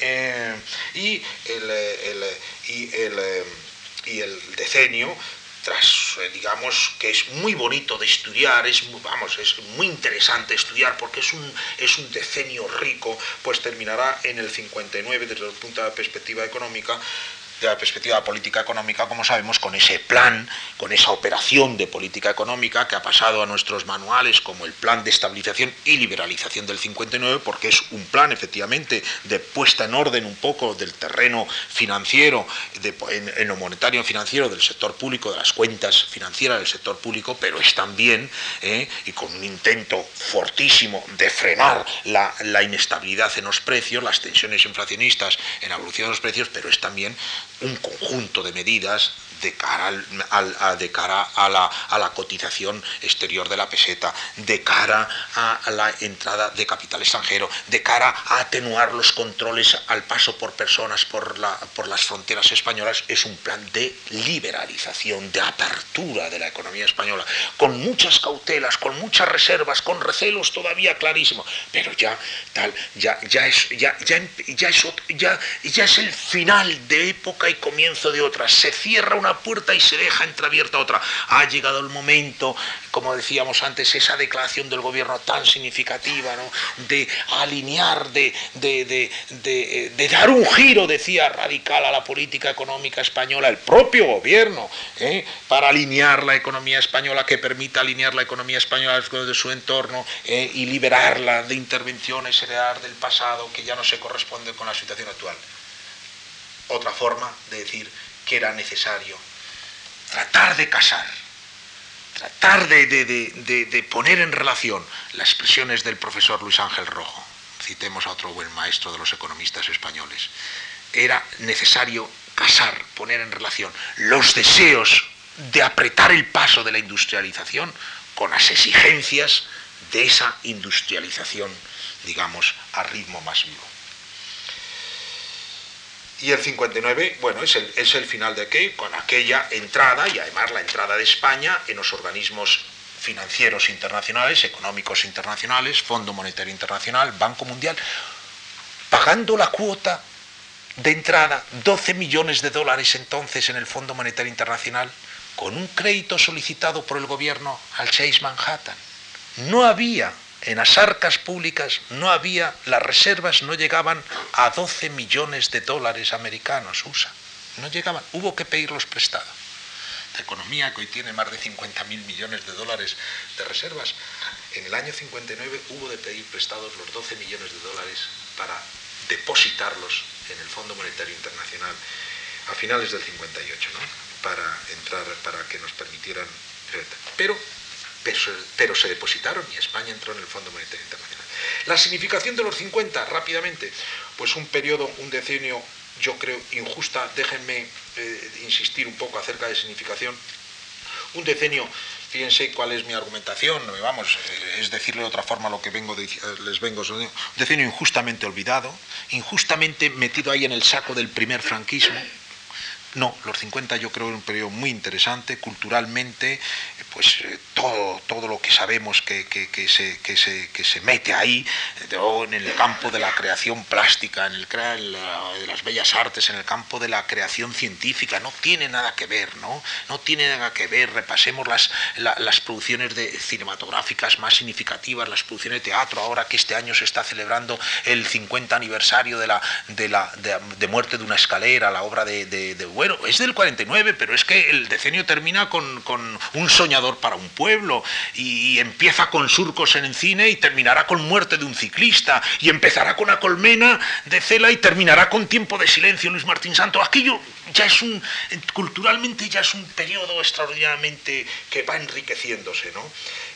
Eh, y el, y el, y el decenio tras, eh, digamos, que es muy bonito de estudiar, es muy, vamos, es muy interesante estudiar porque es un, es un decenio rico, pues terminará en el 59 desde el punto de perspectiva económica de la perspectiva política económica, como sabemos, con ese plan, con esa operación de política económica que ha pasado a nuestros manuales como el plan de estabilización y liberalización del 59, porque es un plan efectivamente de puesta en orden un poco del terreno financiero, en, lo monetario financiero del sector público, de las cuentas financieras del sector público, pero es también, eh, y con un intento fortísimo de frenar la, la inestabilidad en los precios, las tensiones inflacionistas en la evolución de los precios, pero es también un conjunto de medidas de cara, al, de cara a, la, a, la, cotización exterior de la peseta, de cara a, la entrada de capital extranjero, de cara a atenuar los controles al paso por personas por, la, por las fronteras españolas, es un plan de liberalización, de apertura de la economía española, con muchas cautelas, con muchas reservas, con recelos todavía clarísimos, pero ya tal, ya, ya es, ya, ya, ya es, ya, ya es el final de época y comienzo de otra. Se cierra una puerta y se deja entreabierta otra. Ha llegado el momento, como decíamos antes, esa declaración del gobierno tan significativa, de alinear, de, de, dar un giro, decía, radical a la política económica española, el propio gobierno, ¿eh? para alinear la economía española, que permita alinear la economía española de su entorno ¿eh? y liberarla de intervenciones heredadas del pasado que ya no se corresponden con la situación actual. Otra forma de decir que era necesario. Tratar de casar, tratar de, poner en relación las expresiones del profesor Luis Ángel Rojo, citemos a otro buen maestro de los economistas españoles, era necesario casar, poner en relación los deseos de apretar el paso de la industrialización con las exigencias de esa industrialización, digamos, a ritmo más vivo. Y el 59, bueno, es el, es el final de qué, con aquella entrada, y además la entrada de España en los organismos financieros internacionales, económicos internacionales, Fondo Monetario Internacional, Banco Mundial, pagando la cuota de entrada, 12 millones de dólares entonces en el Fondo Monetario Internacional, con un crédito solicitado por el gobierno al Chase Manhattan. No había en las arcas públicas no había, las reservas no llegaban a 12 millones de dólares americanos, USA. No llegaban, hubo que pedirlos prestados. La economía que hoy tiene más de 50 mil millones de dólares de reservas, en el año 59 hubo de pedir prestados los 12 millones de dólares para depositarlos en el Fondo Monetario Internacional a finales del 58, ¿no? para entrar, para que nos permitieran. Pero pero, se depositaron y España entró en el Fondo Monetario Internacional. La significación de los 50, rápidamente, pues un periodo, un decenio, yo creo, injusta, déjenme eh, insistir un poco acerca de significación, un decenio, fíjense cuál es mi argumentación, vamos, eh, es decirle de otra forma lo que vengo eh, les vengo, un decenio injustamente olvidado, injustamente metido ahí en el saco del primer franquismo, no, los 50 yo creo que es un periodo muy interesante, culturalmente, pues eh, todo, todo lo que sabemos que, se, se, se, mete ahí, en el campo de la creación plástica, en el de las bellas artes, en el campo de la creación científica, no tiene nada que ver, ¿no? No tiene nada que ver, repasemos las, las producciones cinematográficas más significativas, las producciones de teatro, ahora que este año se está celebrando el 50 aniversario de la, de la de, muerte de una escalera, la obra de, de, de bueno, es del 49, pero es que el decenio termina con, Un soñador para un pueblo, y, empieza con surcos en el cine y terminará con muerte de un ciclista, y empezará con la colmena de Cela y terminará con tiempo de silencio Luis Martín Santo. Aquello ya es un, culturalmente ya es un periodo extraordinariamente que va enriqueciéndose, ¿no?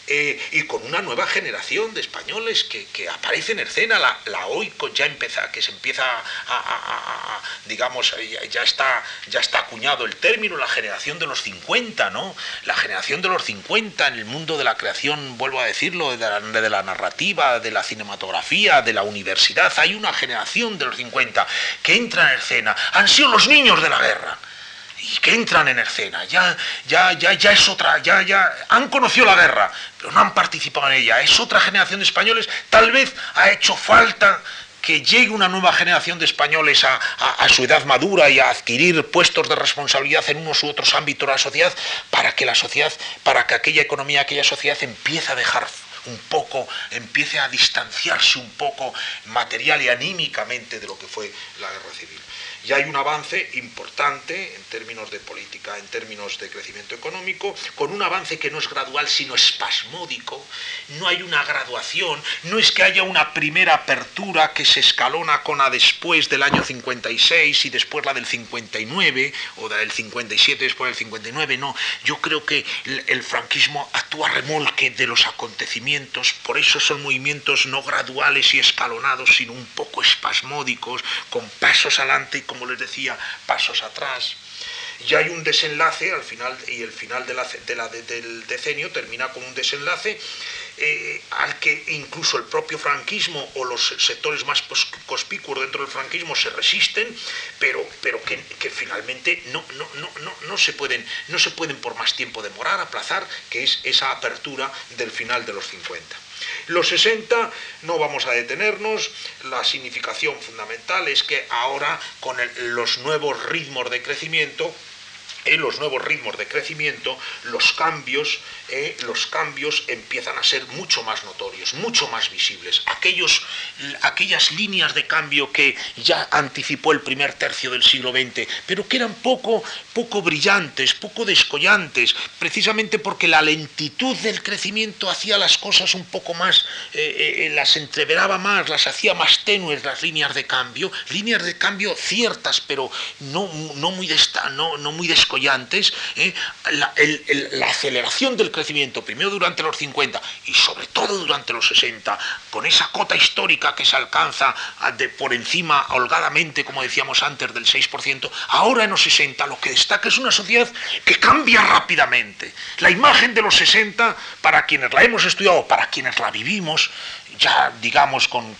Eh, y con una nueva generación de españoles que, aparecen en escena, la, la OICO ya empieza, que se empieza a, digamos, ya, está, ya está acuñado el término, la generación de los 50, ¿no? La generación de los 50 en el mundo de la creación, vuelvo a decirlo, de la, de la narrativa, de la cinematografía, de la universidad, hay una generación de los 50 que entra en escena, han sido los niños de la guerra y que entran en escena, ya, ya, ya, ya es otra, ya, ya han conocido la guerra, pero no han participado en ella, es otra generación de españoles, tal vez ha hecho falta que llegue una nueva generación de españoles a, a, su edad madura y a adquirir puestos de responsabilidad en unos u otros ámbitos de la sociedad para que la sociedad, para que aquella economía, aquella sociedad empiece a dejar un poco, empiece a distanciarse un poco material y anímicamente de lo que fue la guerra civil ya hay un avance importante en términos de política, en términos de crecimiento económico, con un avance que no es gradual, sino espasmódico. No hay una graduación, no es que haya una primera apertura que se escalona con la después del año 56 y después la del 59, o la del 57 después del 59, no. Yo creo que el, franquismo actúa remolque de los acontecimientos, por eso son movimientos no graduales y escalonados, sino un poco espasmódicos, con pasos adelante y con como les decía, pasos atrás. Ya hay un desenlace al final, y el final de del decenio termina con un desenlace eh, al que incluso el propio franquismo o los sectores más conspicuos dentro del franquismo se resisten, pero, pero que, finalmente no, no, no, no, se pueden, no se pueden por más tiempo demorar, aplazar, que es esa apertura del final de los 50. Los 60 no vamos a detenernos, la significación fundamental es que ahora con los nuevos ritmos de crecimiento, en los nuevos ritmos de crecimiento, los cambios, eh, los cambios empiezan a ser mucho más notorios, mucho más visibles. Aquellos, aquellas líneas de cambio que ya anticipó el primer tercio del siglo XX, pero que eran poco, poco brillantes, poco descollantes, precisamente porque la lentitud del crecimiento hacía las cosas un poco más, eh, eh, las entreveraba más, las hacía más tenues las líneas de cambio, líneas de cambio ciertas, pero no, no, muy, no, no muy descollantes antes, ¿eh? la, aceleración del crecimiento, primero durante los 50 y sobre todo durante los 60, con esa cota histórica que se alcanza de, por encima holgadamente, como decíamos antes, del 6%, ahora en los 60 lo que destaca es una sociedad que cambia rápidamente. La imagen de los 60, para quienes la hemos estudiado, para quienes la vivimos, ya digamos con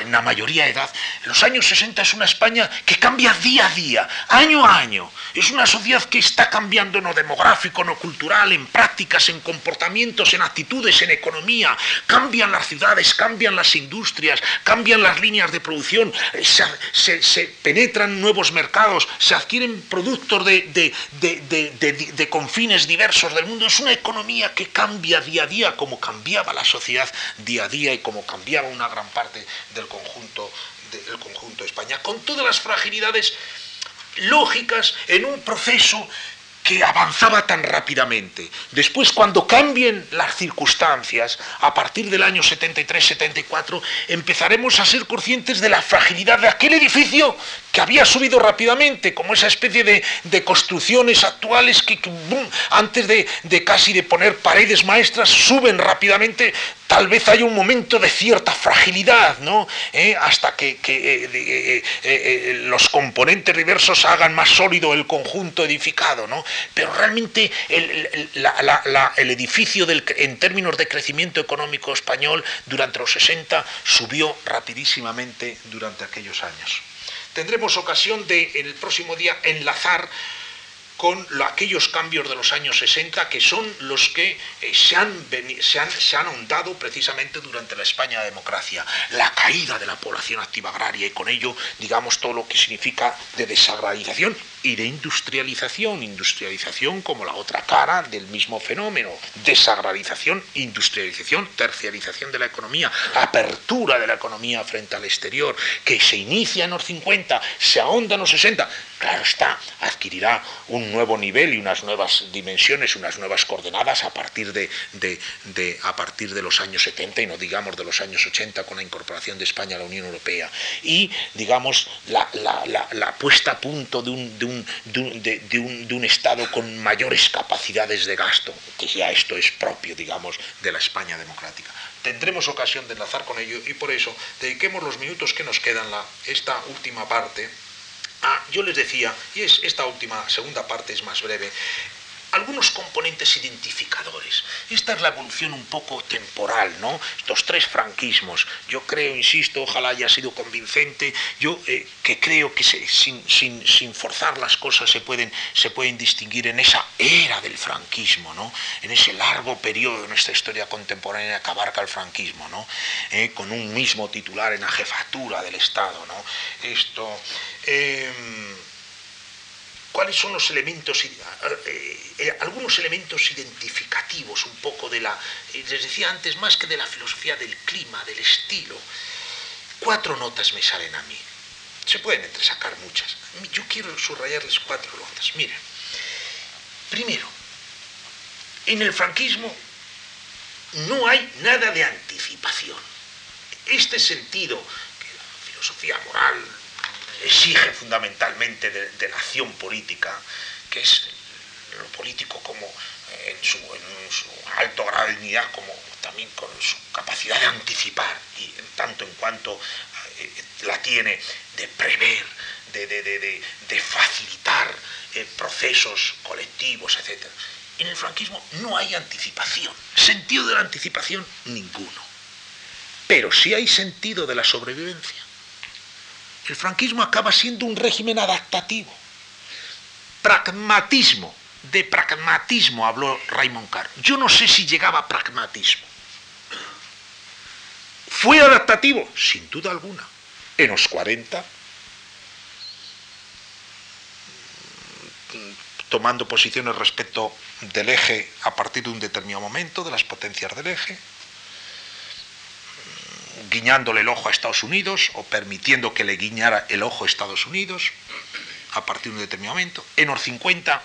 en la mayoría de edad, los años 60 es una España que cambia día a día, año a año. Es una sociedad que está cambiando en lo demográfico, en lo cultural, en prácticas, en comportamientos, en actitudes, en economía. Cambian las ciudades, cambian las industrias, cambian las líneas de producción, eh, se, penetran nuevos mercados, se adquieren productos de, de confines diversos del mundo. Es una economía que cambia día a día como cambiaba la sociedad día a día y como cambiaba una gran parte del conjunto, del conjunto de España, con todas las fragilidades lógicas en un proceso que avanzaba tan rápidamente. Después, cuando cambien las circunstancias, a partir del año 73-74, empezaremos a ser conscientes de la fragilidad de aquel edificio que había subido rápidamente, como esa especie de, construcciones actuales que, antes de, casi de poner paredes maestras, suben rápidamente. Tal vez haya un momento de cierta fragilidad, ¿no? ¿Eh? Hasta que, eh, eh, los componentes diversos hagan más sólido el conjunto edificado, ¿no? Pero realmente el, edificio del, en términos de crecimiento económico español durante los 60 subió rapidísimamente durante aquellos años. Tendremos ocasión de en el próximo día enlazar con aquellos cambios de los años 60 que son los que eh, se, han, se, han, se han ahondado precisamente durante la España de democracia. La caída de la población activa agraria y con ello, digamos, todo lo que significa de desagralización y de industrialización. Industrialización como la otra cara del mismo fenómeno. Desagralización, industrialización, terciarización de la economía, apertura de la economía frente al exterior, que se inicia en los 50, se ahonda en los 60 claro está, adquirirá un nuevo nivel y unas nuevas dimensiones, unas nuevas coordenadas a partir de, a partir de los años 70 y no digamos de los años 80 con la incorporación de España a la Unión Europea. Y, digamos, la, puesta a punto de un, de un Estado con mayores capacidades de gasto, que ya esto es propio, digamos, de la España democrática tendremos ocasión de enlazar con ello y por eso dediquemos los minutos que nos quedan, la, esta última parte, a, yo les decía, y es, esta última segunda parte es más breve, algunos componentes identificadores. Esta es la evolución un poco temporal, ¿no? Estos tres franquismos. Yo creo, insisto, ojalá haya sido convincente, yo eh, que creo que sin, forzar las cosas se pueden, se pueden distinguir en esa era del franquismo, ¿no? En ese largo periodo de nuestra historia contemporánea que abarca el franquismo, ¿no? Eh, con un mismo titular en la jefatura del Estado, ¿no? Esto... Em, cuáles son los elementos, eh, eh, algunos elementos identificativos un poco de la, eh, les decía antes, más que de la filosofía del clima, del estilo. Cuatro notas me salen a mí. Se pueden entresacar muchas. Yo quiero subrayarles cuatro notas. Miren, primero, en el franquismo no hay nada de anticipación. Este sentido que la filosofía moral, exige fundamentalmente de, la acción política, que es lo político como eh, en su, alto grado de dignidad, como también con su capacidad de anticipar, y en tanto en cuanto eh, la tiene de prever, de, facilitar eh, procesos colectivos, etc. En el franquismo no hay anticipación, sentido de la anticipación ninguno, pero sí hay sentido de la sobrevivencia. El franquismo acaba siendo un régimen adaptativo. Pragmatismo. De pragmatismo habló Raymond Carr. Yo no sé si llegaba a pragmatismo. ¿Fue adaptativo? Sin duda alguna. En los 40, tomando posiciones respecto del eje a partir de un determinado momento, de las potencias del eje, guiñándole el ojo a Estados Unidos o permitiendo que le guiñara el ojo a Estados Unidos a partir de un determinado momento. En los 50,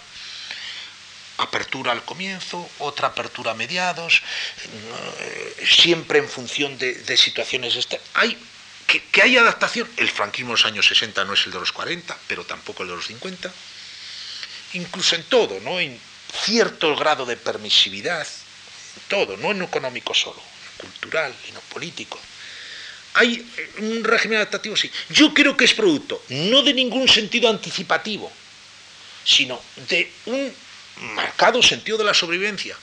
apertura al comienzo, otra apertura a mediados, eh, siempre en función de, situaciones externas. Hay, que, hay adaptación. El franquismo de los años 60 no es el de los 40, pero tampoco el de los 50. Incluso en todo, ¿no? en cierto grado de permisividad, todo, no en lo económico solo, cultural y no político hay un régimen adaptativo, sí. Yo creo que es producto no de ningún sentido anticipativo, sino de un marcado sentido de la sobrevivencia.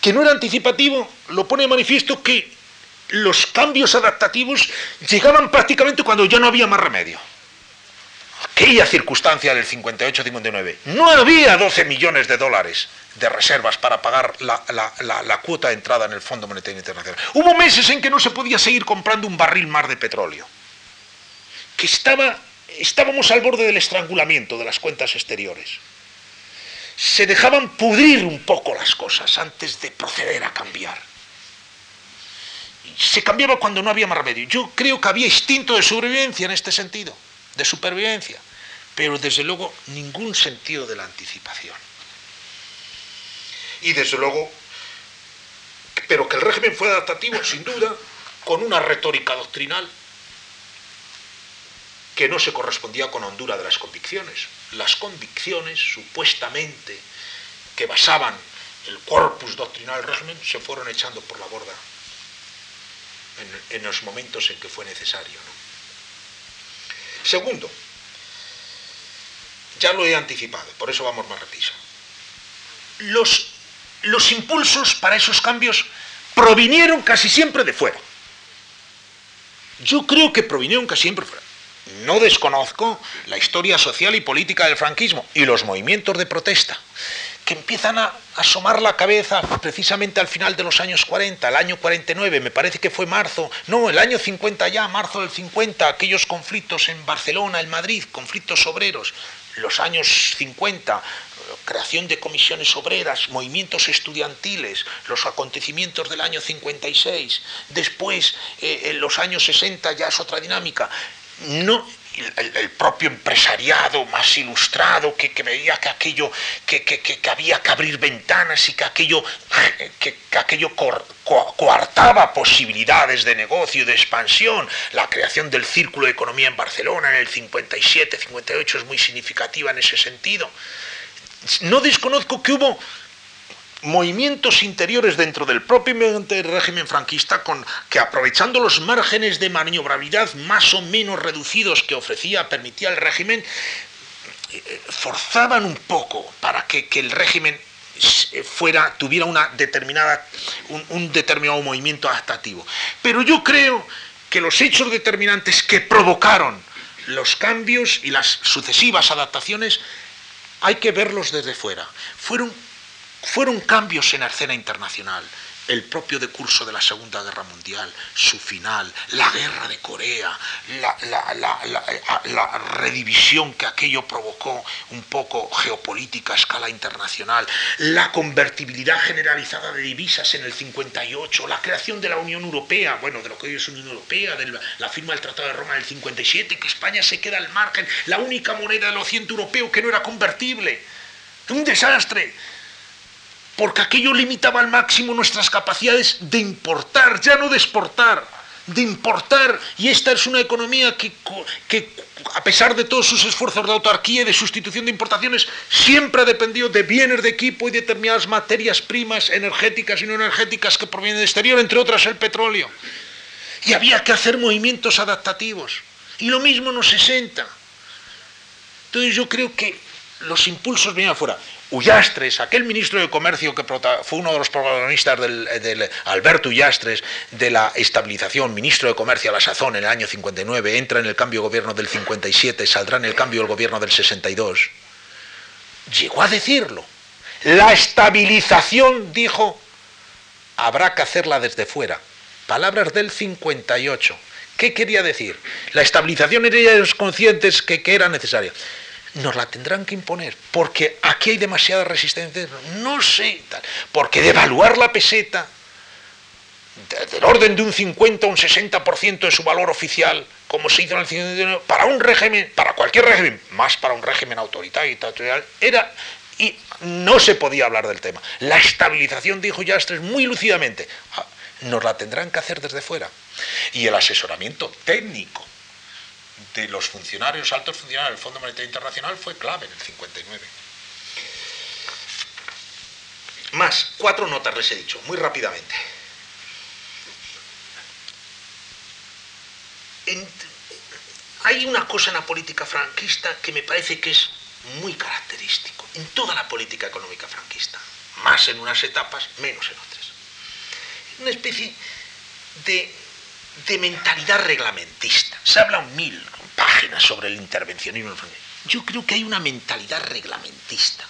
Que no era anticipativo, lo pone de manifiesto que los cambios adaptativos llegaban prácticamente cuando ya no había más remedio. Aquella circunstancia del 58-59, no había 12 millones de dólares de reservas para pagar la, cuota de entrada en el Fondo Monetario Internacional. Hubo meses en que no se podía seguir comprando un barril más de petróleo, que estaba, estábamos al borde del estrangulamiento de las cuentas exteriores. Se dejaban pudrir un poco las cosas antes de proceder a cambiar. Se cambiaba cuando no había más remedio. Yo creo que había instinto de sobrevivencia en este sentido, de supervivencia, pero desde luego ningún sentido de la anticipación y desde luego, pero que el régimen fue adaptativo, sin duda, con una retórica doctrinal que no se correspondía con la hondura de las convicciones. Las convicciones, supuestamente, que basaban el corpus doctrinal del régimen, se fueron echando por la borda en, los momentos en que fue necesario. Segundo, ya lo he anticipado, por eso vamos más rápido. Los los impulsos para esos cambios provinieron casi siempre de fuera. Yo creo que provinieron casi siempre de fuera. No desconozco la historia social y política del franquismo y los movimientos de protesta que empiezan a asomar la cabeza precisamente al final de los años 40, el año 49, me parece que fue marzo, no, el año 50 ya, marzo del 50, aquellos conflictos en Barcelona, en Madrid, conflictos obreros, los años 50, creación de comisiones obreras, movimientos estudiantiles, los acontecimientos del año 56, después eh, en los años 60 ya es otra dinámica. No, el, propio empresariado más ilustrado que, veía que aquello, que, había que abrir ventanas y que aquello, que, aquello coartaba posibilidades de negocio de expansión. La creación del Círculo de Economía en Barcelona en el 57, 58 es muy significativa en ese sentido. No desconozco que hubo movimientos interiores dentro del propio régimen franquista con, que aprovechando los márgenes de maniobrabilidad más o menos reducidos que ofrecía, permitía el régimen, eh, forzaban un poco para que, el régimen fuera, tuviera una determinada, un determinado movimiento adaptativo. Pero yo creo que los hechos determinantes que provocaron los cambios y las sucesivas adaptaciones hay que verlos desde fuera. Fueron fueron cambios en la escena internacional. El propio decurso de la Segunda Guerra Mundial, su final, la guerra de Corea, la, redivisión que aquello provocó un poco geopolítica a escala internacional, la convertibilidad generalizada de divisas en el 58, la creación de la Unión Europea, bueno, de lo que hoy es Unión Europea, de la firma del Tratado de Roma en el 57, que España se queda al margen, la única moneda del occidente europeo que no era convertible. Un desastre porque aquello limitaba al máximo nuestras capacidades de importar, ya no de exportar, de importar. Y esta es una economía que, a pesar de todos sus esfuerzos de autarquía y de sustitución de importaciones, siempre ha dependido de bienes de equipo y determinadas materias primas energéticas y no energéticas que provienen del exterior, entre otras el petróleo. Y había que hacer movimientos adaptativos. Y lo mismo en los 60. Entonces yo creo que los impulsos venían afuera. Ullastres, aquel ministro de Comercio que fue uno de los protagonistas del, Alberto Ullastres de la estabilización, ministro de Comercio a la sazón en el año 59, entra en el cambio de gobierno del 57, saldrá en el cambio del gobierno del 62, llegó a decirlo. La estabilización, dijo, habrá que hacerla desde fuera. Palabras del 58. ¿Qué quería decir? La estabilización era ellos conscientes que era necesaria nos la tendrán que imponer, porque aquí hay demasiada resistencia, no sé, porque devaluar la peseta del orden de un 50 o un 60% de su valor oficial, como se hizo en el 59, para un régimen, para cualquier régimen, más para un régimen autoritario y era y no se podía hablar del tema. La estabilización, dijo Yastres muy lúcidamente, ah, nos la tendrán que hacer desde fuera. Y el asesoramiento técnico de los funcionarios, altos funcionarios del Fondo Monetario Internacional fue clave en el 59. Más, cuatro notas les he dicho, muy rápidamente. hay una cosa en la política franquista que me parece que es muy característico, en toda la política económica franquista, más en unas etapas, menos en otras. Una especie de de mentalidad reglamentista. Se habla un mil páginas sobre el intervencionismo. Yo creo que hay una mentalidad reglamentista,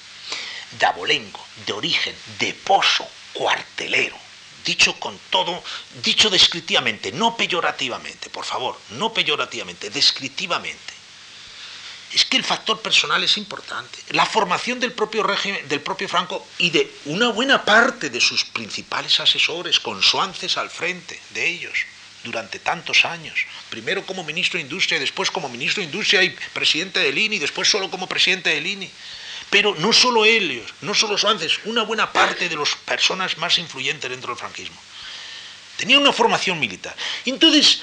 de abolengo, de origen, de pozo, cuartelero, dicho con todo, dicho descriptivamente, no peyorativamente, por favor, no peyorativamente, descriptivamente. Es que el factor personal es importante. La formación del propio régimen, del propio Franco y de una buena parte de sus principales asesores, consuances al frente de ellos durante tantos años, primero como ministro de Industria, después como ministro de Industria y presidente del INI, después solo como presidente del INI. Pero no solo ellos, no solo Suárez, una buena parte de las personas más influyentes dentro del franquismo. Tenía una formación militar. Entonces,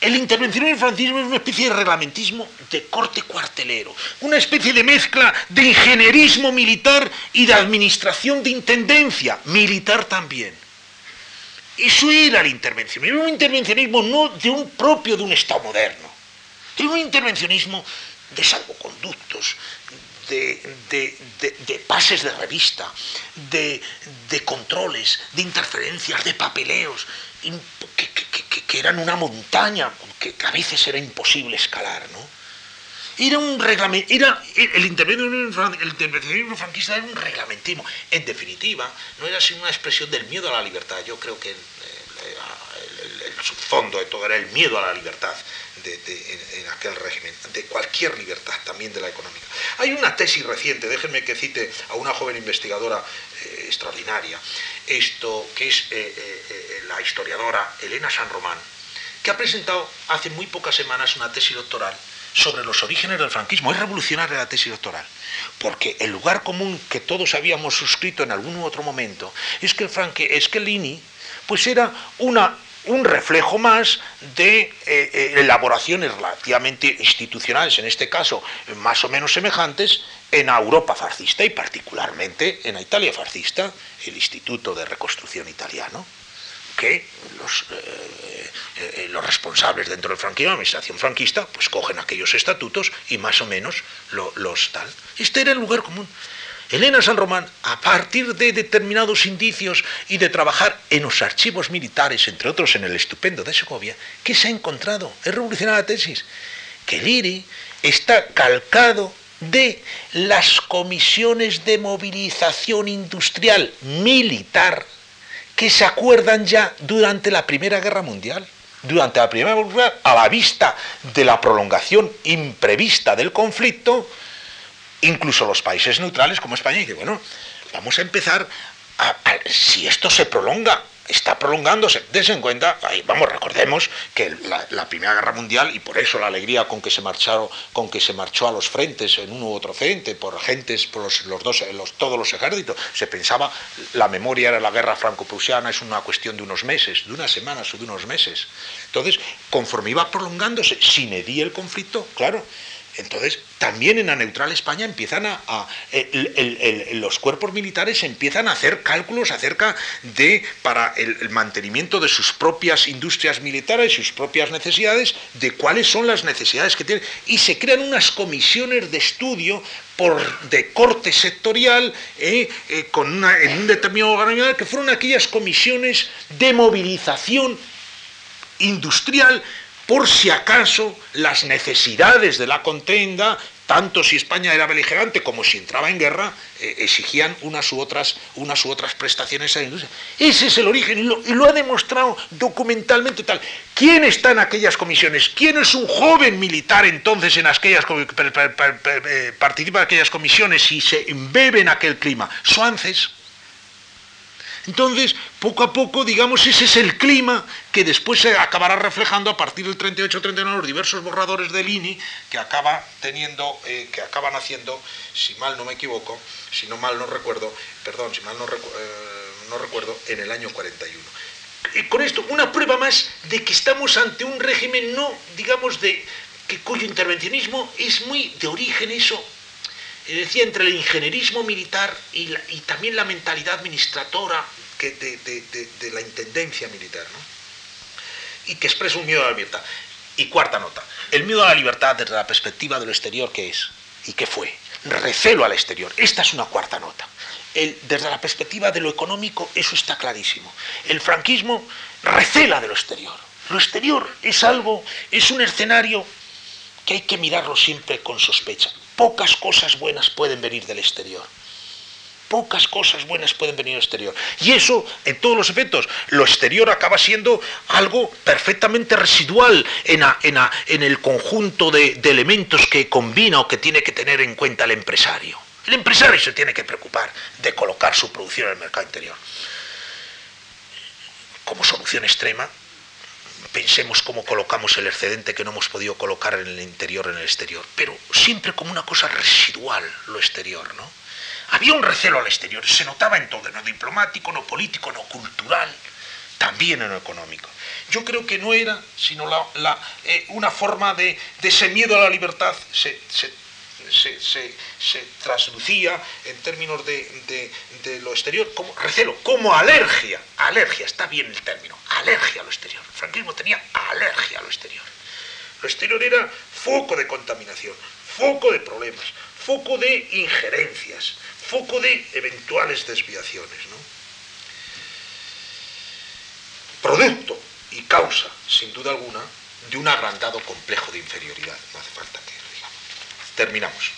el intervencionismo franquismo es una especie de reglamentismo de corte cuartelero, una especie de mezcla de ingenierismo militar y de administración de intendencia militar también. Eso era el intervencionismo, era un intervencionismo no de un propio de un Estado moderno, era un intervencionismo de salvoconductos, de, pases de revista, de, controles, de interferencias, de papeleos, que, eran una montaña que, a veces era imposible escalar, ¿no? Era un reglamento, era el intervencionismo, franquista era un reglamentismo. En definitiva, no era sino una expresión del miedo a la libertad. Yo creo que el, subfondo de todo era el miedo a la libertad en, aquel régimen, de cualquier libertad, también de la económica. Hay una tesis reciente, déjenme que cite a una joven investigadora eh, extraordinaria, esto que es eh, eh, la historiadora Elena San Román, que ha presentado hace muy pocas semanas una tesis doctoral sobre los orígenes del franquismo. Es revolucionaria la tesis doctoral. Porque el lugar común que todos habíamos suscrito en algún otro momento es que, el franque, es que Lini pues era una un reflejo más de eh, eh, elaboraciones relativamente institucionales, en este caso más o menos semejantes, en Europa fascista y particularmente en la Italia fascista, el Instituto de Reconstrucción Italiano, que los, eh, los responsables dentro del franquismo, la administración franquista, pues cogen aquellos estatutos y más o menos los tal. Este era el lugar común. Elena San Román, a partir de determinados indicios y de trabajar en los archivos militares, entre otros en el estupendo de Segovia, ¿qué se ha encontrado? Es revolucionaria la tesis. Que el IRI está calcado de las comisiones de movilización industrial militar que se acuerdan ya durante la Primera Guerra Mundial. Durante la Primera Guerra Mundial, a la vista de la prolongación imprevista del conflicto, incluso los países neutrales como España, y bueno, vamos a empezar, a, si esto se prolonga, está prolongándose, dense en cuenta, vamos, recordemos que la, Primera Guerra Mundial, y por eso la alegría con que se marcharon, con que se marchó a los frentes, en uno u otro frente, por gentes, por los, dos, todos los ejércitos, se pensaba, la memoria era la guerra franco-prusiana, es una cuestión de unos meses, de unas semanas o de unos meses. Entonces, conforme iba prolongándose, sin edí el conflicto, claro, entonces, también en la neutral España empiezan a, los cuerpos militares empiezan a hacer cálculos acerca de, para el, mantenimiento de sus propias industrias militares, sus propias necesidades, de cuáles son las necesidades que tienen. Y se crean unas comisiones de estudio por, de corte sectorial eh, eh, con en un determinado organismo, que fueron aquellas comisiones de movilización industrial por si acaso las necesidades de la contienda, tanto si España era beligerante como si entraba en guerra, eh, exigían unas u, otras, unas u otras prestaciones a la industria. Ese es el origen y lo, ha demostrado documentalmente tal. ¿Quién está en aquellas comisiones? ¿Quién es un joven militar entonces en aquellas eh, participa en aquellas comisiones y se embebe en aquel clima? Suances. Entonces, poco a poco, digamos, ese es el clima que después se acabará reflejando a partir del 38-39 los diversos borradores del INI que acaba teniendo, eh, que acaban haciendo, si mal no me equivoco, si no mal no recuerdo, perdón, si mal no, eh, recuerdo, en el año 41. Y con esto, una prueba más de que estamos ante un régimen no, digamos, de que cuyo intervencionismo es muy de origen eso decía, entre el ingenierismo militar y, también la mentalidad administratora de, la intendencia militar, ¿no? y que expresa un miedo a la libertad. Y cuarta nota, el miedo a la libertad desde la perspectiva de lo exterior, ¿qué es? ¿Y qué fue? Recelo al exterior. Esta es una cuarta nota. desde la perspectiva de lo económico, eso está clarísimo. El franquismo recela de lo exterior. Lo exterior es algo, es un escenario que hay que mirarlo siempre con sospecha. Pocas cosas buenas pueden venir del exterior. Pocas cosas buenas pueden venir del exterior. Y eso, en todos los efectos, lo exterior acaba siendo algo perfectamente residual en, el conjunto de, de elementos que combina o que tiene que tener en cuenta el empresario. El empresario se tiene que preocupar de colocar su producción en el mercado interior. Como solución extrema, pensemos cómo colocamos el excedente que no hemos podido colocar en el interior, en el exterior, pero siempre como una cosa residual lo exterior, ¿no? Había un recelo al exterior, se notaba en todo, no diplomático, no político, no cultural, también en lo económico. Yo creo que no era sino eh, una forma de, ese miedo a la libertad, traslucía en términos de, lo exterior como recelo, como alergia. Alergia, está bien el término, alergia a lo exterior. El franquismo tenía alergia a lo exterior. Lo exterior era foco de contaminación, foco de problemas, foco de injerencias, foco de eventuales desviaciones. Producto y causa, sin duda alguna, de un agrandado complejo de inferioridad. No hace falta Terminamos.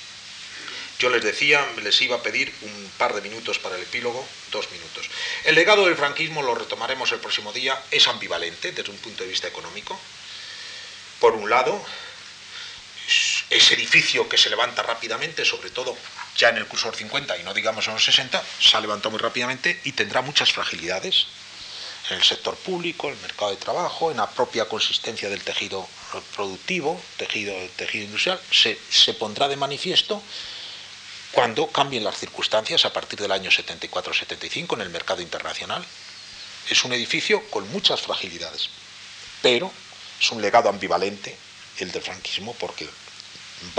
Yo les decía, les iba a pedir un par de minutos para el epílogo, dos minutos. El legado del franquismo, lo retomaremos el próximo día, es ambivalente desde un punto de vista económico. Por un lado, ese edificio que se levanta rápidamente, sobre todo ya en el curso 50 y no digamos en los 60, se ha levantado muy rápidamente y tendrá muchas fragilidades en el sector público, en el mercado de trabajo, en la propia consistencia del tejido productivo, tejido, tejido industrial, se, se pondrá de manifiesto cuando cambien las circunstancias a partir del año 74-75 en el mercado internacional. Es un edificio con muchas fragilidades, pero es un legado ambivalente el del franquismo porque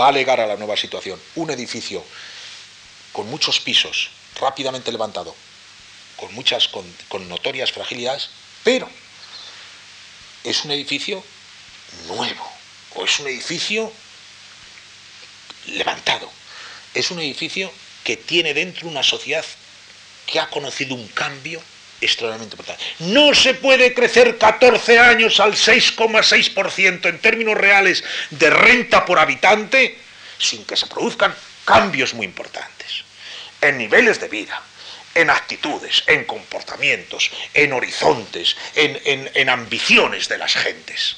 va a legar a la nueva situación un edificio con muchos pisos, rápidamente levantado, con muchas, con, con notorias fragilidades, pero es un edificio nuevo, o es un edificio levantado, es un edificio que tiene dentro una sociedad que ha conocido un cambio extremadamente importante. No se puede crecer 14 años al 6,6% en términos reales de renta por habitante sin que se produzcan cambios muy importantes en niveles de vida, en actitudes, en comportamientos, en horizontes, en, en ambiciones de las gentes.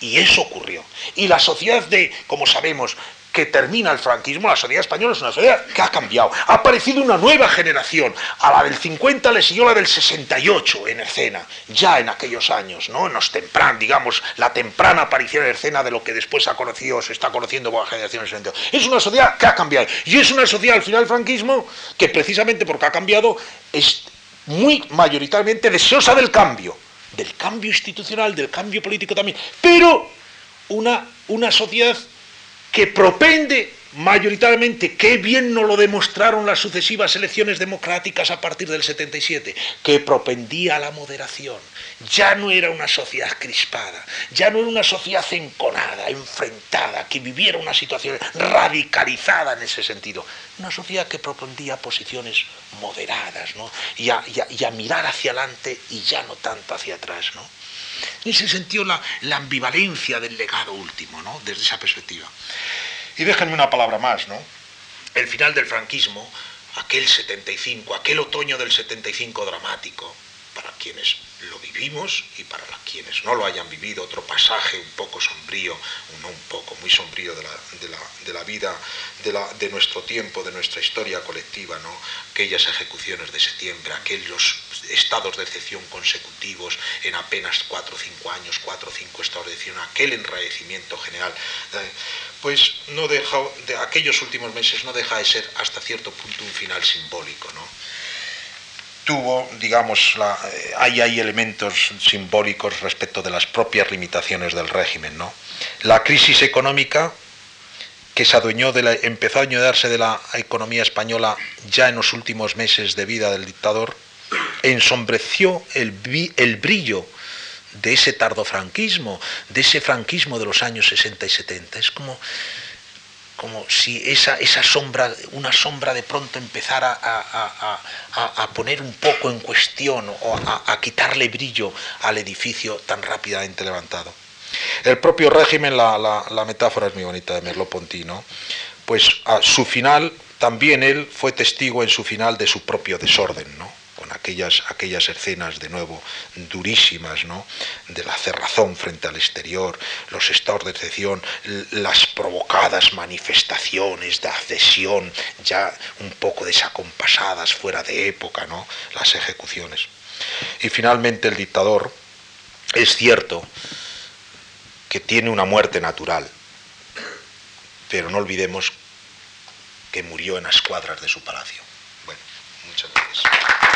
Y eso ocurrió. Y la sociedad de, como sabemos, que termina el franquismo, la sociedad española es una sociedad que ha cambiado. Ha aparecido una nueva generación. A la del 50 le siguió la del 68 en escena, ya en aquellos años, ¿no? En los tempran, digamos, la temprana aparición en escena de lo que después ha conocido, se está conociendo por la generación del 68. Es una sociedad que ha cambiado. Y es una sociedad al final del franquismo que precisamente porque ha cambiado es muy mayoritariamente deseosa del cambio, del cambio institucional, del cambio político también, pero una, una sociedad que propende mayoritariamente, qué bien nos lo demostraron las sucesivas elecciones democráticas a partir del 77, que propendía a la moderación. Ya no era una sociedad crispada, ya no era una sociedad enconada, enfrentada, que viviera una situación radicalizada en ese sentido. Una sociedad que propondía posiciones moderadas, ¿no? y, a, mirar hacia adelante y ya no tanto hacia atrás. ¿no? En ese sentido, la, la ambivalencia del legado último, ¿no? desde esa perspectiva. Y déjenme una palabra más, ¿no? El final del franquismo, aquel 75, aquel otoño del 75 dramático, para quienes lo vivimos y para quienes no lo hayan vivido, otro pasaje un poco sombrío, no un poco, muy sombrío de la, de la, vida, de, la, de, nuestro tiempo, de nuestra historia colectiva, ¿no? aquellas ejecuciones de septiembre, aquellos estados de excepción consecutivos en apenas cuatro o cinco años, cuatro o cinco estados de excepción, aquel enrarecimiento general, eh, pues no deja, de aquellos últimos meses no deja de ser hasta cierto punto un final simbólico, ¿no? tuvo, digamos, eh, hay, hay elementos simbólicos respecto de las propias limitaciones del régimen. ¿no? La crisis económica que se adueñó de la, empezó a añadirse de la economía española ya en los últimos meses de vida del dictador, ensombreció el, el brillo de ese tardofranquismo, de ese franquismo de los años 60 y 70. Es como como si esa, esa sombra, una sombra de pronto empezara a, poner un poco en cuestión o a, quitarle brillo al edificio tan rápidamente levantado. El propio régimen, la, la metáfora es muy bonita de Merleau-Ponty, pues a su final, también él fue testigo en su final de su propio desorden, ¿no? Aquellas, aquellas escenas de nuevo durísimas, ¿no? de la cerrazón frente al exterior, los estados de excepción, las provocadas manifestaciones de adhesión ya un poco desacompasadas, fuera de época, ¿no? las ejecuciones. Y finalmente el dictador, es cierto que tiene una muerte natural, pero no olvidemos que murió en las cuadras de su palacio. Bueno, muchas gracias.